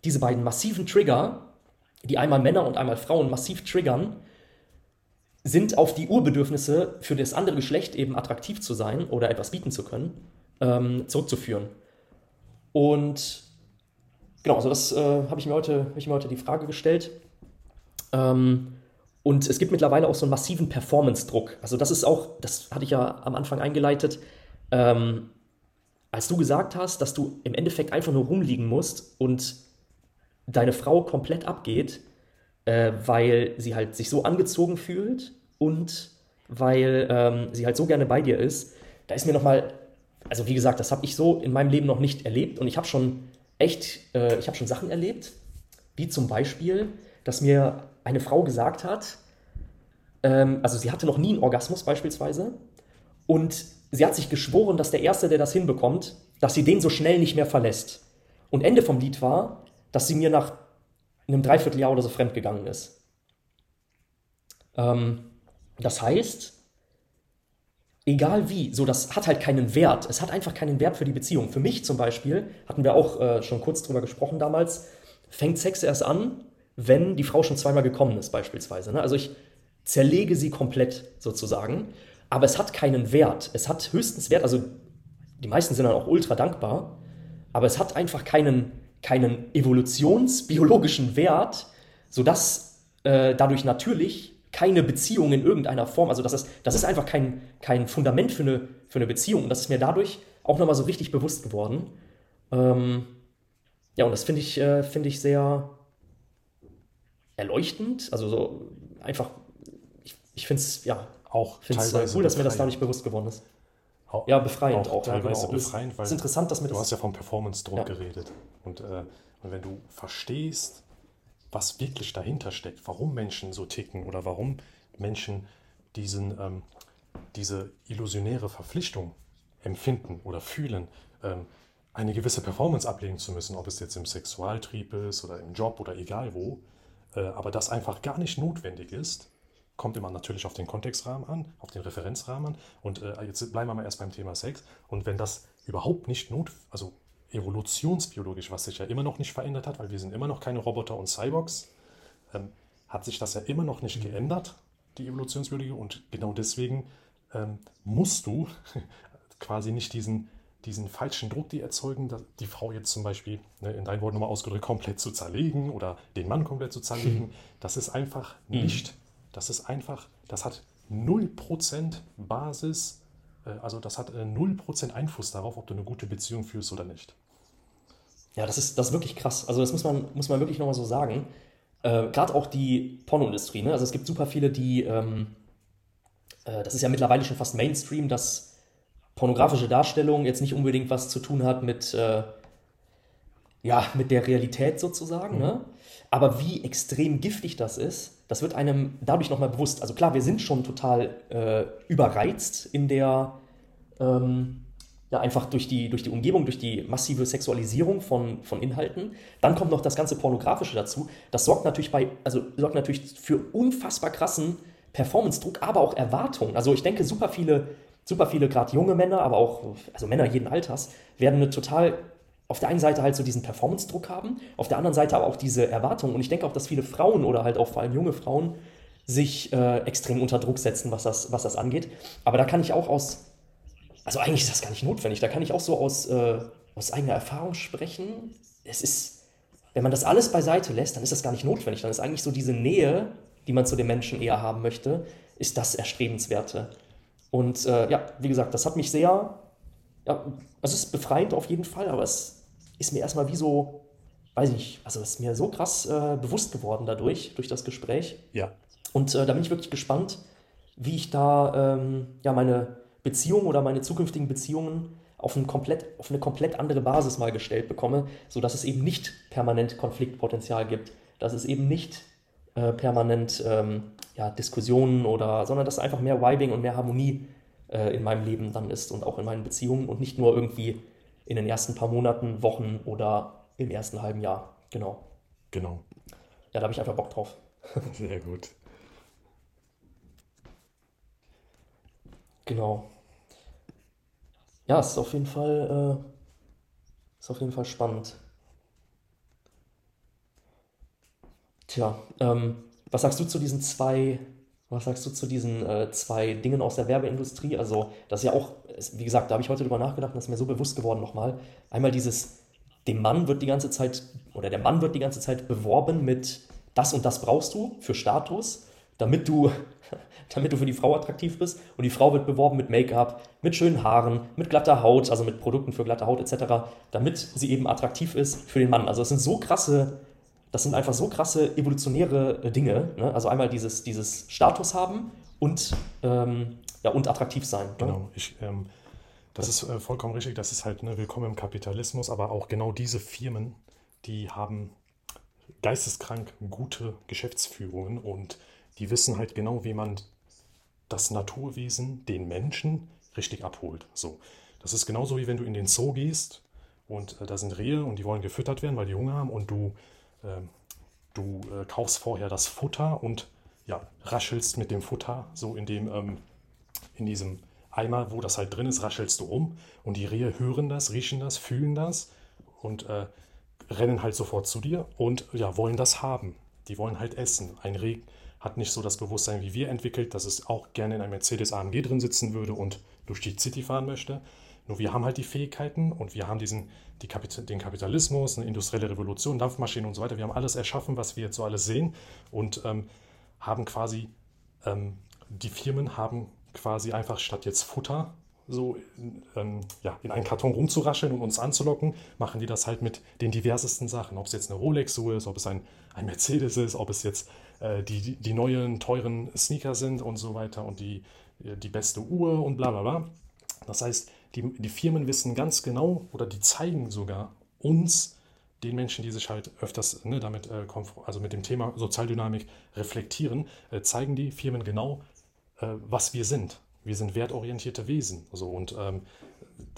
diese beiden massiven Trigger, die einmal Männer und einmal Frauen massiv triggern, sind auf die Urbedürfnisse für das andere Geschlecht eben attraktiv zu sein oder etwas bieten zu können, ähm, zurückzuführen. Und genau, also das äh, habe ich, mir heute, hab ich mir heute die Frage gestellt. Ähm, und es gibt mittlerweile auch so einen massiven Performance-Druck. Also das ist auch, das hatte ich ja am Anfang eingeleitet, ähm, als du gesagt hast, dass du im Endeffekt einfach nur rumliegen musst und deine Frau komplett abgeht, äh, weil sie halt sich so angezogen fühlt und weil ähm, sie halt so gerne bei dir ist, da ist mir nochmal, also wie gesagt, das habe ich so in meinem Leben noch nicht erlebt und ich habe schon echt, äh, ich habe schon Sachen erlebt, wie zum Beispiel, dass mir eine Frau gesagt hat, ähm, also sie hatte noch nie einen Orgasmus beispielsweise und sie hat sich geschworen, dass der Erste, der das hinbekommt, dass sie den so schnell nicht mehr verlässt. Und Ende vom Lied war, dass sie mir nach einem Dreivierteljahr oder so fremdgegangen ist. Ähm, das heißt, egal wie, so das hat halt keinen Wert. Es hat einfach keinen Wert für die Beziehung. Für mich zum Beispiel, hatten wir auch äh, schon kurz drüber gesprochen damals, fängt Sex erst an, wenn die Frau schon zweimal gekommen ist, beispielsweise. Ne? Also ich zerlege sie komplett sozusagen, aber es hat keinen Wert. Es hat höchstens Wert, also die meisten sind dann auch ultra dankbar, aber es hat einfach keinen keinen evolutionsbiologischen Wert, sodass äh, dadurch natürlich keine Beziehung in irgendeiner Form, also das ist, das ist einfach kein, kein Fundament für eine, für eine Beziehung. Und das ist mir dadurch auch nochmal so richtig bewusst geworden. Ähm, ja, und das finde ich, äh, find ich sehr erleuchtend. Also so einfach, ich, ich finde es, ja, auch teilweise cool, dass mir das dadurch bewusst geworden ist. Ja, befreiend auch. auch teilweise ja, genau. befreiend, weil es ist interessant, dass du hast ja vom Performance-Druck ja. geredet. Und, äh, und wenn du verstehst, was wirklich dahinter steckt, warum Menschen so ticken oder warum Menschen diesen, ähm, diese illusionäre Verpflichtung empfinden oder fühlen, ähm, eine gewisse Performance ablegen zu müssen, ob es jetzt im Sexualtrieb ist oder im Job oder egal wo, äh, aber das einfach gar nicht notwendig ist, kommt immer natürlich auf den Kontextrahmen an, auf den Referenzrahmen an. Und äh, jetzt bleiben wir mal erst beim Thema Sex. Und wenn das überhaupt nicht not, also evolutionsbiologisch, was sich ja immer noch nicht verändert hat, weil wir sind immer noch keine Roboter und Cyborgs, ähm, hat sich das ja immer noch nicht mhm. geändert, die Evolutionsbiologie. Und genau deswegen ähm, musst du (laughs) quasi nicht diesen, diesen falschen Druck, die erzeugen, die Frau jetzt zum Beispiel, ne, in deinen Worten nochmal ausgedrückt, komplett zu zerlegen oder den Mann komplett zu zerlegen. (laughs) Das ist einfach mhm. nicht das ist einfach, das hat 0% Basis, äh, also das hat 0% äh, Einfluss darauf, ob du eine gute Beziehung führst oder nicht. Ja, das ist, das ist wirklich krass. Also das muss man, muss man wirklich nochmal so sagen. Äh, Gerade auch die Pornoindustrie. Ne? Also es gibt super viele, die, ähm, äh, das ist ja mittlerweile schon fast Mainstream, dass pornografische Darstellung jetzt nicht unbedingt was zu tun hat mit, äh, ja, mit der Realität sozusagen. Mhm. Ne? Aber wie extrem giftig das ist, das wird einem dadurch nochmal bewusst. Also klar, wir sind schon total äh, überreizt in der, ähm, ja, einfach durch die, durch die Umgebung, durch die massive Sexualisierung von, von Inhalten. Dann kommt noch das ganze Pornografische dazu. Das sorgt natürlich bei, also sorgt natürlich für unfassbar krassen Performance-Druck, aber auch Erwartungen. Also ich denke, super viele, super viele, gerade junge Männer, aber auch, also Männer jeden Alters, werden eine total auf der einen Seite halt so diesen Performance-Druck haben, auf der anderen Seite aber auch diese Erwartungen. Und ich denke auch, dass viele Frauen oder halt auch vor allem junge Frauen sich äh, extrem unter Druck setzen, was das, was das angeht. Aber da kann ich auch aus, also eigentlich ist das gar nicht notwendig, da kann ich auch so aus, äh, aus eigener Erfahrung sprechen. Es ist, wenn man das alles beiseite lässt, dann ist das gar nicht notwendig. Dann ist eigentlich so diese Nähe, die man zu den Menschen eher haben möchte, ist das Erstrebenswerte. Und äh, ja, wie gesagt, das hat mich sehr, ja, also es ist befreiend auf jeden Fall, aber es ist mir erstmal wie so, weiß ich nicht, also ist mir so krass äh, bewusst geworden dadurch, durch das Gespräch. Ja. Und äh, da bin ich wirklich gespannt, wie ich da ähm, ja, meine Beziehung oder meine zukünftigen Beziehungen auf, ein komplett, auf eine komplett andere Basis mal gestellt bekomme, sodass es eben nicht permanent Konfliktpotenzial gibt, dass es eben nicht äh, permanent ähm, ja, Diskussionen oder, sondern dass einfach mehr Vibing und mehr Harmonie in meinem Leben dann ist und auch in meinen Beziehungen und nicht nur irgendwie in den ersten paar Monaten, Wochen oder im ersten halben Jahr. Genau. Genau. Ja, da habe ich einfach Bock drauf. (laughs) Sehr gut. Genau. Ja, ist auf jeden Fall, äh, ist auf jeden Fall spannend. Tja, ähm, was sagst du zu diesen zwei, was sagst du zu diesen äh, zwei Dingen aus der Werbeindustrie? Also, das ist ja auch, wie gesagt, da habe ich heute drüber nachgedacht und das ist mir so bewusst geworden nochmal. Einmal dieses, dem Mann wird die ganze Zeit, oder der Mann wird die ganze Zeit beworben mit, das und das brauchst du für Status, damit du (laughs) damit du für die Frau attraktiv bist. Und die Frau wird beworben mit Make-up, mit schönen Haaren, mit glatter Haut, also mit Produkten für glatte Haut etc., damit sie eben attraktiv ist für den Mann. Also das sind so krasse, das sind einfach so krasse evolutionäre äh, Dinge. Ne? Also einmal dieses, dieses Status haben und, ähm, ja, und attraktiv sein. Ne? Genau, ich, ähm, das ist äh, vollkommen richtig. Das ist halt ne, willkommen im Kapitalismus, aber auch genau diese Firmen, die haben geisteskrank gute Geschäftsführungen und die wissen halt genau, wie man das Naturwesen, den Menschen, richtig abholt. So. Das ist genauso wie wenn du in den Zoo gehst und äh, da sind Rehe und die wollen gefüttert werden, weil die Hunger haben und du, du äh, kaufst vorher das Futter und ja, raschelst mit dem Futter so in dem, ähm, in diesem Eimer, wo das halt drin ist, raschelst du um und die Rehe hören das, riechen das, fühlen das und äh, rennen halt sofort zu dir und ja, wollen das haben. Die wollen halt essen. Ein Reh hat nicht so das Bewusstsein wie wir entwickelt, dass es auch gerne in einem Mercedes AMG drin sitzen würde und durch die City fahren möchte. Nur wir haben halt die Fähigkeiten und wir haben diesen, die Kapit den Kapitalismus, eine industrielle Revolution, Dampfmaschinen und so weiter. Wir haben alles erschaffen, was wir jetzt so alles sehen und ähm, haben quasi, ähm, die Firmen haben quasi einfach statt jetzt Futter so ähm, ja, in einen Karton rumzurascheln und uns anzulocken, machen die das halt mit den diversesten Sachen. Ob es jetzt eine Rolex so ist, ob es ein, ein Mercedes ist, ob es jetzt äh, die, die neuen teuren Sneaker sind und so weiter und die, die beste Uhr und bla bla bla. Das heißt, die, die Firmen wissen ganz genau oder die zeigen sogar uns, den Menschen, die sich halt öfters ne, damit, äh, also mit dem Thema Sozialdynamik reflektieren, äh, zeigen die Firmen genau, äh, was wir sind. Wir sind wertorientierte Wesen. So, und, ähm,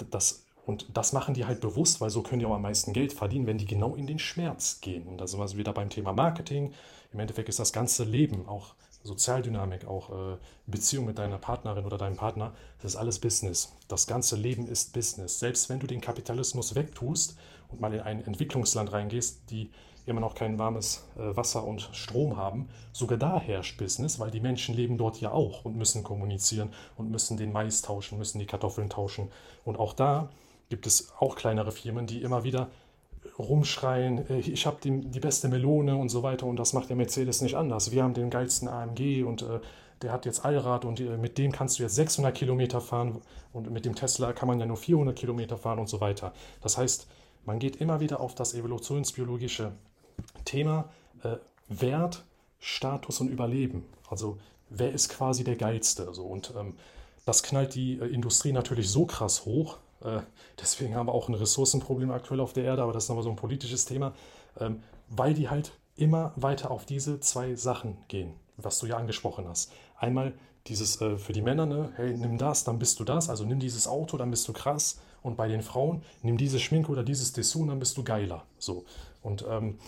das, und das machen die halt bewusst, weil so können die auch am meisten Geld verdienen, wenn die genau in den Schmerz gehen. Und da sind wir wieder beim Thema Marketing, im Endeffekt ist das ganze Leben, auch Sozialdynamik, auch äh, Beziehung mit deiner Partnerin oder deinem Partner, das ist alles Business. Das ganze Leben ist Business. Selbst wenn du den Kapitalismus wegtust und mal in ein Entwicklungsland reingehst, die immer noch kein warmes äh, Wasser und Strom haben, sogar da herrscht Business, weil die Menschen leben dort ja auch und müssen kommunizieren und müssen den Mais tauschen, müssen die Kartoffeln tauschen. Und auch da gibt es auch kleinere Firmen, die immer wieder rumschreien, äh, ich habe die, die beste Melone und so weiter und das macht der Mercedes nicht anders. Wir haben den geilsten AMG und äh, der hat jetzt Allrad und äh, mit dem kannst du jetzt 600 Kilometer fahren und mit dem Tesla kann man ja nur 400 Kilometer fahren und so weiter. Das heißt, man geht immer wieder auf das evolutionsbiologische Thema äh, Wert, Status und Überleben. Also wer ist quasi der Geilste? So, und ähm, das knallt die äh, Industrie natürlich so krass hoch, deswegen haben wir auch ein Ressourcenproblem aktuell auf der Erde, aber das ist nochmal so ein politisches Thema, ähm, weil die halt immer weiter auf diese zwei Sachen gehen, was du ja angesprochen hast. Einmal dieses äh, für die Männer, ne, hey, nimm das, dann bist du das, also nimm dieses Auto, dann bist du krass. Und bei den Frauen, nimm diese Schminke oder dieses Dessous, dann bist du geiler. So. Und ähm,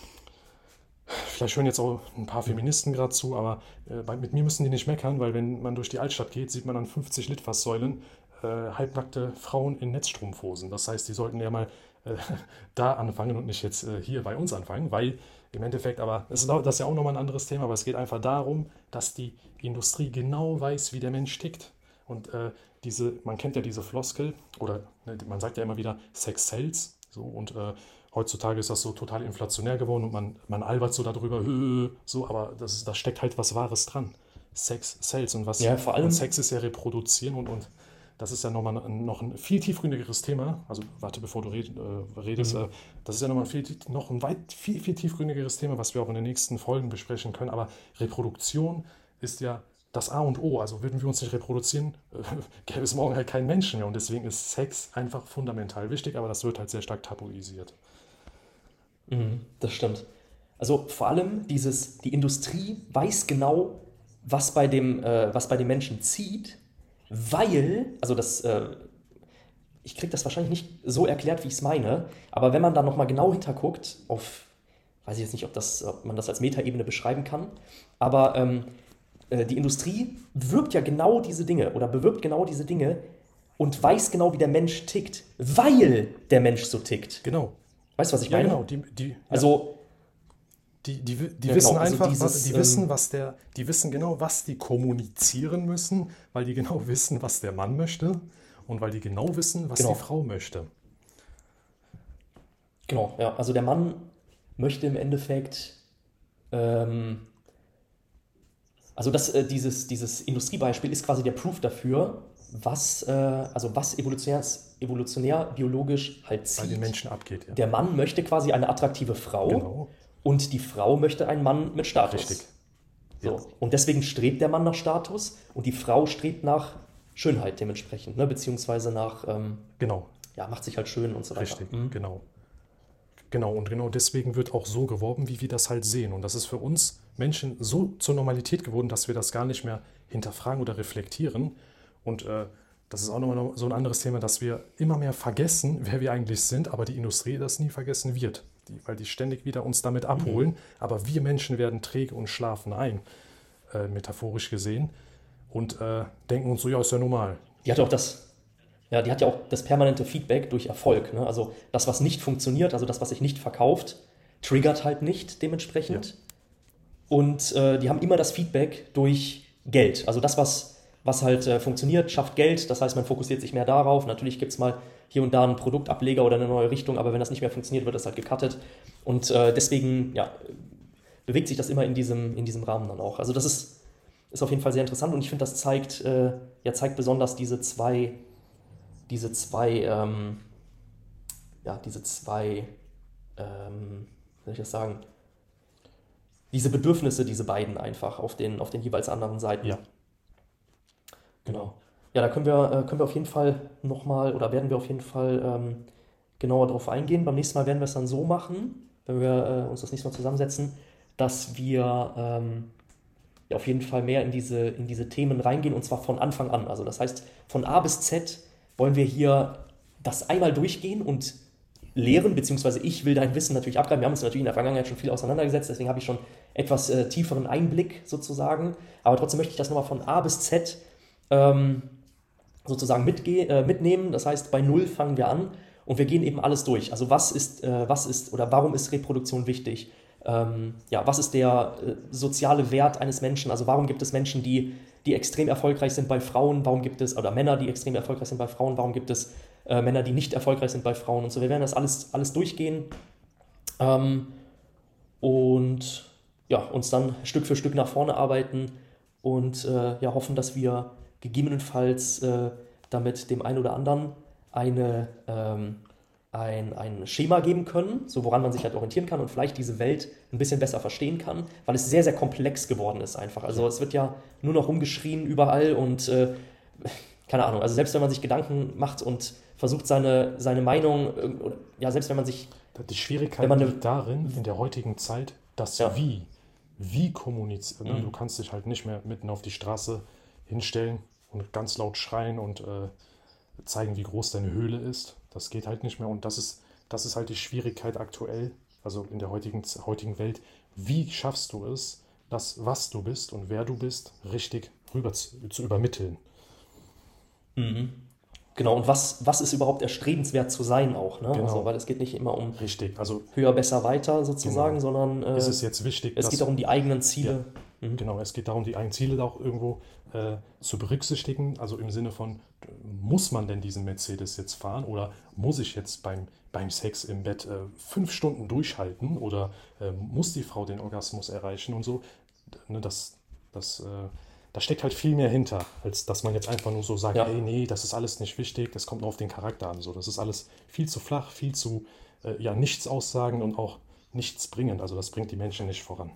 vielleicht hören jetzt auch ein paar Feministen gerade zu, aber äh, mit mir müssen die nicht meckern, weil wenn man durch die Altstadt geht, sieht man an 50 Litfaßsäulen äh, halbnackte Frauen in Netzstrumpfhosen. Das heißt, die sollten ja mal äh, (laughs) da anfangen und nicht jetzt äh, hier bei uns anfangen, weil im Endeffekt, aber das ist, das ist ja auch nochmal ein anderes Thema, aber es geht einfach darum, dass die Industrie genau weiß, wie der Mensch tickt. Und äh, diese, man kennt ja diese Floskel, oder ne, man sagt ja immer wieder, Sex sells. So, und äh, heutzutage ist das so total inflationär geworden und man, man albert so darüber, so, aber das, da steckt halt was Wahres dran. Sex sells und was ja, vor allem Sex ist ja reproduzieren und, und das ist ja nochmal noch ein viel tiefgründigeres Thema. Also warte, bevor du red, äh, redest, mhm. äh, das ist ja nochmal ein viel, noch ein weit viel, viel tiefgründigeres Thema, was wir auch in den nächsten Folgen besprechen können. Aber Reproduktion ist ja das A und O. Also würden wir uns nicht reproduzieren, (laughs) gäbe es morgen halt keinen Menschen mehr. Und deswegen ist Sex einfach fundamental wichtig, aber das wird halt sehr stark tabuisiert. Mhm, das stimmt. Also vor allem dieses, die Industrie weiß genau, was bei dem, äh, was bei dem Menschen zieht, weil, also das, äh, ich kriege das wahrscheinlich nicht so erklärt, wie ich es meine, aber wenn man da nochmal genau hinterguckt, auf, weiß ich jetzt nicht, ob, das, ob man das als Metaebene beschreiben kann, aber ähm, äh, die Industrie wirbt ja genau diese Dinge oder bewirbt genau diese Dinge und weiß genau, wie der Mensch tickt, weil der Mensch so tickt. Genau. Weißt du, was ich meine? Ja, genau. Die, die, also, die, die, die Ja, wissen genau, also einfach, dieses, was, die wissen, ähm, was der, die wissen genau, was die kommunizieren müssen, weil die genau (laughs) wissen, was der Mann möchte und weil die genau wissen, was Genau. die Frau möchte. Genau, ja. Also der Mann möchte im Endeffekt, ähm, also das, äh, dieses, dieses Industriebeispiel ist quasi der Proof dafür, was, äh, also was evolutionär, evolutionär biologisch halt Bei den zieht. Menschen abgeht. Ja. Der Mann möchte quasi eine attraktive Frau Genau. Und die Frau möchte einen Mann mit Status. Richtig. So. Und deswegen strebt der Mann nach Status und die Frau strebt nach Schönheit dementsprechend, ne? beziehungsweise nach, ähm, Genau. ja, macht sich halt schön und so weiter. Richtig, Mhm. genau. Genau, und genau deswegen wird auch so geworben, wie wir das halt sehen. Und das ist für uns Menschen so zur Normalität geworden, dass wir das gar nicht mehr hinterfragen oder reflektieren. Und äh, das ist auch nochmal so ein anderes Thema, dass wir immer mehr vergessen, wer wir eigentlich sind, aber die Industrie das nie vergessen wird. Die, weil die ständig wieder uns damit abholen. Aber wir Menschen werden träge und schlafen ein, äh, metaphorisch gesehen. Und äh, denken uns so, ja, ist ja normal. Die hat ja auch das, ja, die hat ja auch das permanente Feedback durch Erfolg. Ne? Also das, was nicht funktioniert, also das, was sich nicht verkauft, triggert halt nicht dementsprechend. Und äh, die haben immer das Feedback durch Geld. Also das, was, was halt äh, funktioniert, schafft Geld. Das heißt, man fokussiert sich mehr darauf. Natürlich gibt es mal hier und da einen Produktableger oder eine neue Richtung, aber wenn das nicht mehr funktioniert, wird das halt gecuttet. Und äh, deswegen, ja, bewegt sich das immer in diesem, in diesem Rahmen dann auch. Also das ist, ist auf jeden Fall sehr interessant und ich finde, das zeigt, äh, ja, zeigt besonders diese zwei, diese zwei, ähm, ja, diese zwei, ähm, wie soll ich das sagen, diese Bedürfnisse, diese beiden einfach auf den, auf den jeweils anderen Seiten. Ja. Genau. Ja, da können wir, äh, können wir auf jeden Fall nochmal oder werden wir auf jeden Fall ähm, genauer drauf eingehen. Beim nächsten Mal werden wir es dann so machen, wenn wir äh, uns das nächste Mal zusammensetzen, dass wir ähm, ja, auf jeden Fall mehr in diese, in diese Themen reingehen und zwar von Anfang an. Also das heißt, von A bis Z wollen wir hier das einmal durchgehen und lehren, beziehungsweise ich will dein Wissen natürlich abgreifen. Wir haben uns natürlich in der Vergangenheit schon viel auseinandergesetzt, deswegen habe ich schon etwas äh, tieferen Einblick sozusagen. Aber trotzdem möchte ich das nochmal von A bis Z ähm, sozusagen äh, mitnehmen. Das heißt, bei Null fangen wir an und wir gehen eben alles durch. Also was ist, äh, was ist oder warum ist Reproduktion wichtig? Ähm, ja, was ist der äh, soziale Wert eines Menschen? Also warum gibt es Menschen, die, die extrem erfolgreich sind bei Frauen? Warum gibt es, oder Männer, die extrem erfolgreich sind bei Frauen? Warum gibt es äh, Männer, die nicht erfolgreich sind bei Frauen? Und so, wir werden das alles, alles durchgehen ähm, und ja, uns dann Stück für Stück nach vorne arbeiten und äh, ja, hoffen, dass wir gegebenenfalls äh, damit dem einen oder anderen eine, ähm, ein, ein Schema geben können, so woran man sich halt orientieren kann und vielleicht diese Welt ein bisschen besser verstehen kann, weil es sehr, sehr komplex geworden ist einfach. Also es wird ja nur noch rumgeschrien überall und äh, keine Ahnung, also selbst wenn man sich Gedanken macht und versucht seine, seine Meinung, äh, ja, selbst wenn man sich, Die Schwierigkeit Wenn man liegt darin, in der heutigen Zeit, das Ja. Wie, wie kommunizieren. Ne? Mhm. Du kannst dich halt nicht mehr mitten auf die Straße hinstellen und ganz laut schreien und äh, zeigen, wie groß deine Höhle ist. Das geht halt nicht mehr und das ist, das ist halt die Schwierigkeit aktuell, also in der heutigen, heutigen Welt. Wie schaffst du es, das, was du bist und wer du bist, richtig rüber zu, zu übermitteln? genau, und was, was ist überhaupt erstrebenswert zu sein auch, ne? Genau. Also, weil es geht nicht immer um Richtig. Also höher, besser, weiter sozusagen, Genau. sondern äh, ist es jetzt wichtig, es geht auch um die eigenen Ziele. Mhm. Genau, es geht darum, die eigenen Ziele da auch irgendwo äh, zu berücksichtigen. Also im Sinne von, muss man denn diesen Mercedes jetzt fahren oder muss ich jetzt beim, beim Sex im Bett äh, fünf Stunden durchhalten oder äh, muss die Frau den Orgasmus erreichen und so. Ne, das, das, äh, da steckt halt viel mehr hinter, als dass man jetzt einfach nur so sagt, Ja. ey, nee, das ist alles nicht wichtig, das kommt nur auf den Charakter an. So, das ist alles viel zu flach, viel zu äh, ja, nichts aussagen und auch nichts bringend. Also das bringt die Menschen nicht voran.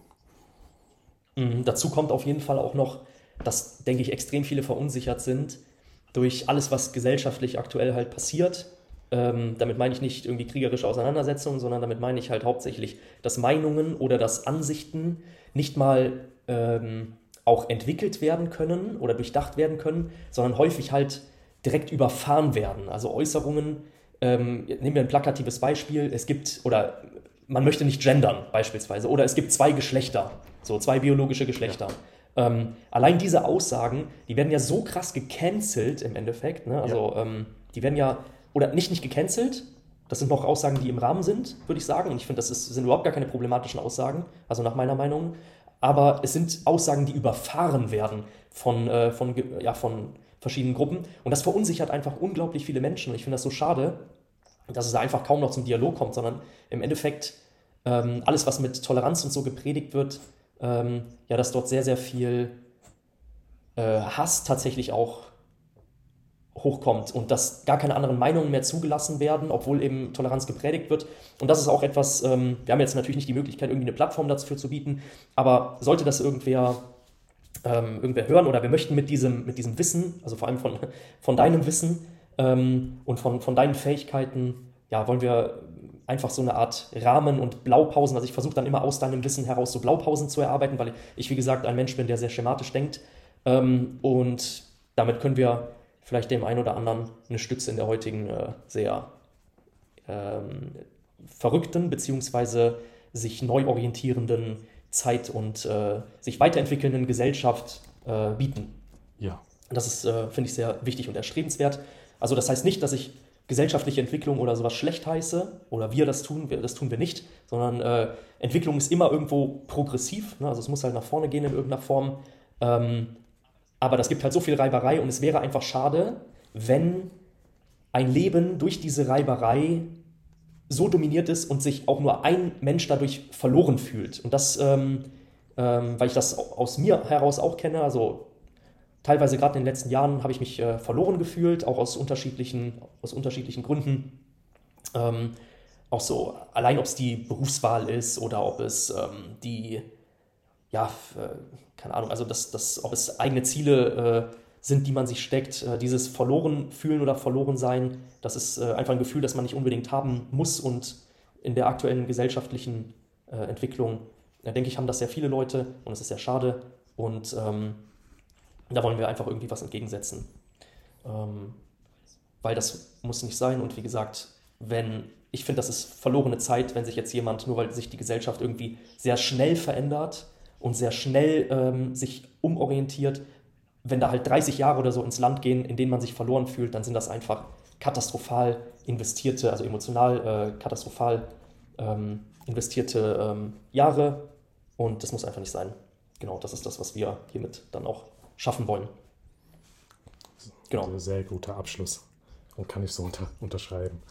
Mhm. Dazu kommt auf jeden Fall auch noch dass, denke ich, extrem viele verunsichert sind durch alles, was gesellschaftlich aktuell halt passiert. Ähm, damit meine ich nicht irgendwie kriegerische Auseinandersetzungen, sondern damit meine ich halt hauptsächlich, dass Meinungen oder dass Ansichten nicht mal ähm, auch entwickelt werden können oder durchdacht werden können, sondern häufig halt direkt überfahren werden. Also Äußerungen, ähm, nehmen wir ein plakatives Beispiel, es gibt, oder man möchte nicht gendern beispielsweise, oder es gibt zwei Geschlechter, so zwei biologische Geschlechter. Ja. Ähm, allein diese Aussagen, die werden ja so krass gecancelt im Endeffekt, ne? also ja. ähm, die werden ja, oder nicht nicht gecancelt, das sind noch Aussagen, die im Rahmen sind, würde ich sagen. Und ich finde, das ist, sind überhaupt gar keine problematischen Aussagen, also nach meiner Meinung. Aber es sind Aussagen, die überfahren werden von, äh, von, ja, von verschiedenen Gruppen. Und das verunsichert einfach unglaublich viele Menschen. Und ich finde das so schade, dass es da einfach kaum noch zum Dialog kommt, sondern im Endeffekt ähm, alles, was mit Toleranz und so gepredigt wird, ähm, ja, dass dort sehr, sehr viel äh, Hass tatsächlich auch hochkommt und dass gar keine anderen Meinungen mehr zugelassen werden, obwohl eben Toleranz gepredigt wird. Und das ist auch etwas, ähm, wir haben jetzt natürlich nicht die Möglichkeit, irgendwie eine Plattform dafür zu bieten, aber sollte das irgendwer, ähm, irgendwer hören oder wir möchten mit diesem, mit diesem Wissen, also vor allem von, von deinem Wissen ähm, und von, von deinen Fähigkeiten, ja, wollen wir einfach so eine Art Rahmen und Blaupausen. Also ich versuche dann immer aus deinem Wissen heraus so Blaupausen zu erarbeiten, weil ich, wie gesagt, ein Mensch bin, der sehr schematisch denkt. Ähm, und damit können wir vielleicht dem einen oder anderen eine Stütze in der heutigen äh, sehr ähm, verrückten beziehungsweise sich neu orientierenden Zeit und äh, sich weiterentwickelnden Gesellschaft äh, bieten. Ja. Das ist, äh, finde ich, sehr wichtig und erstrebenswert. Also das heißt nicht, dass ich gesellschaftliche Entwicklung oder sowas schlecht heiße oder wir das tun, wir, das tun wir nicht, sondern äh, Entwicklung ist immer irgendwo progressiv, ne? also es muss halt nach vorne gehen in irgendeiner Form. Ähm, aber das gibt halt so viel Reiberei und es wäre einfach schade, wenn ein Leben durch diese Reiberei so dominiert ist und sich auch nur ein Mensch dadurch verloren fühlt. Und das, ähm, ähm, weil ich das aus mir heraus auch kenne, also teilweise gerade in den letzten Jahren habe ich mich äh, verloren gefühlt, auch aus unterschiedlichen, aus unterschiedlichen Gründen. Ähm, auch so, allein ob es die Berufswahl ist oder ob es ähm, die, ja, äh, keine Ahnung, also das, das, ob es eigene Ziele äh, sind, die man sich steckt. Äh, dieses verloren fühlen oder verloren sein, das ist äh, einfach ein Gefühl, das man nicht unbedingt haben muss und in der aktuellen gesellschaftlichen äh, Entwicklung, denke ich, haben das sehr viele Leute und es ist sehr schade und ähm, da wollen wir einfach irgendwie was entgegensetzen. Ähm, weil das muss nicht sein und wie gesagt, wenn ich finde, das ist verlorene Zeit, wenn sich jetzt jemand, nur weil sich die Gesellschaft irgendwie sehr schnell verändert, und sehr schnell ähm, sich umorientiert. Wenn da halt 30 Jahre oder so ins Land gehen, in denen man sich verloren fühlt, dann sind das einfach katastrophal investierte, also emotional äh, katastrophal ähm, investierte ähm, Jahre. Und das muss einfach nicht sein. Genau, das ist das, was wir hiermit dann auch schaffen wollen. Genau. Sehr guter Abschluss und kann ich so unter, unterschreiben.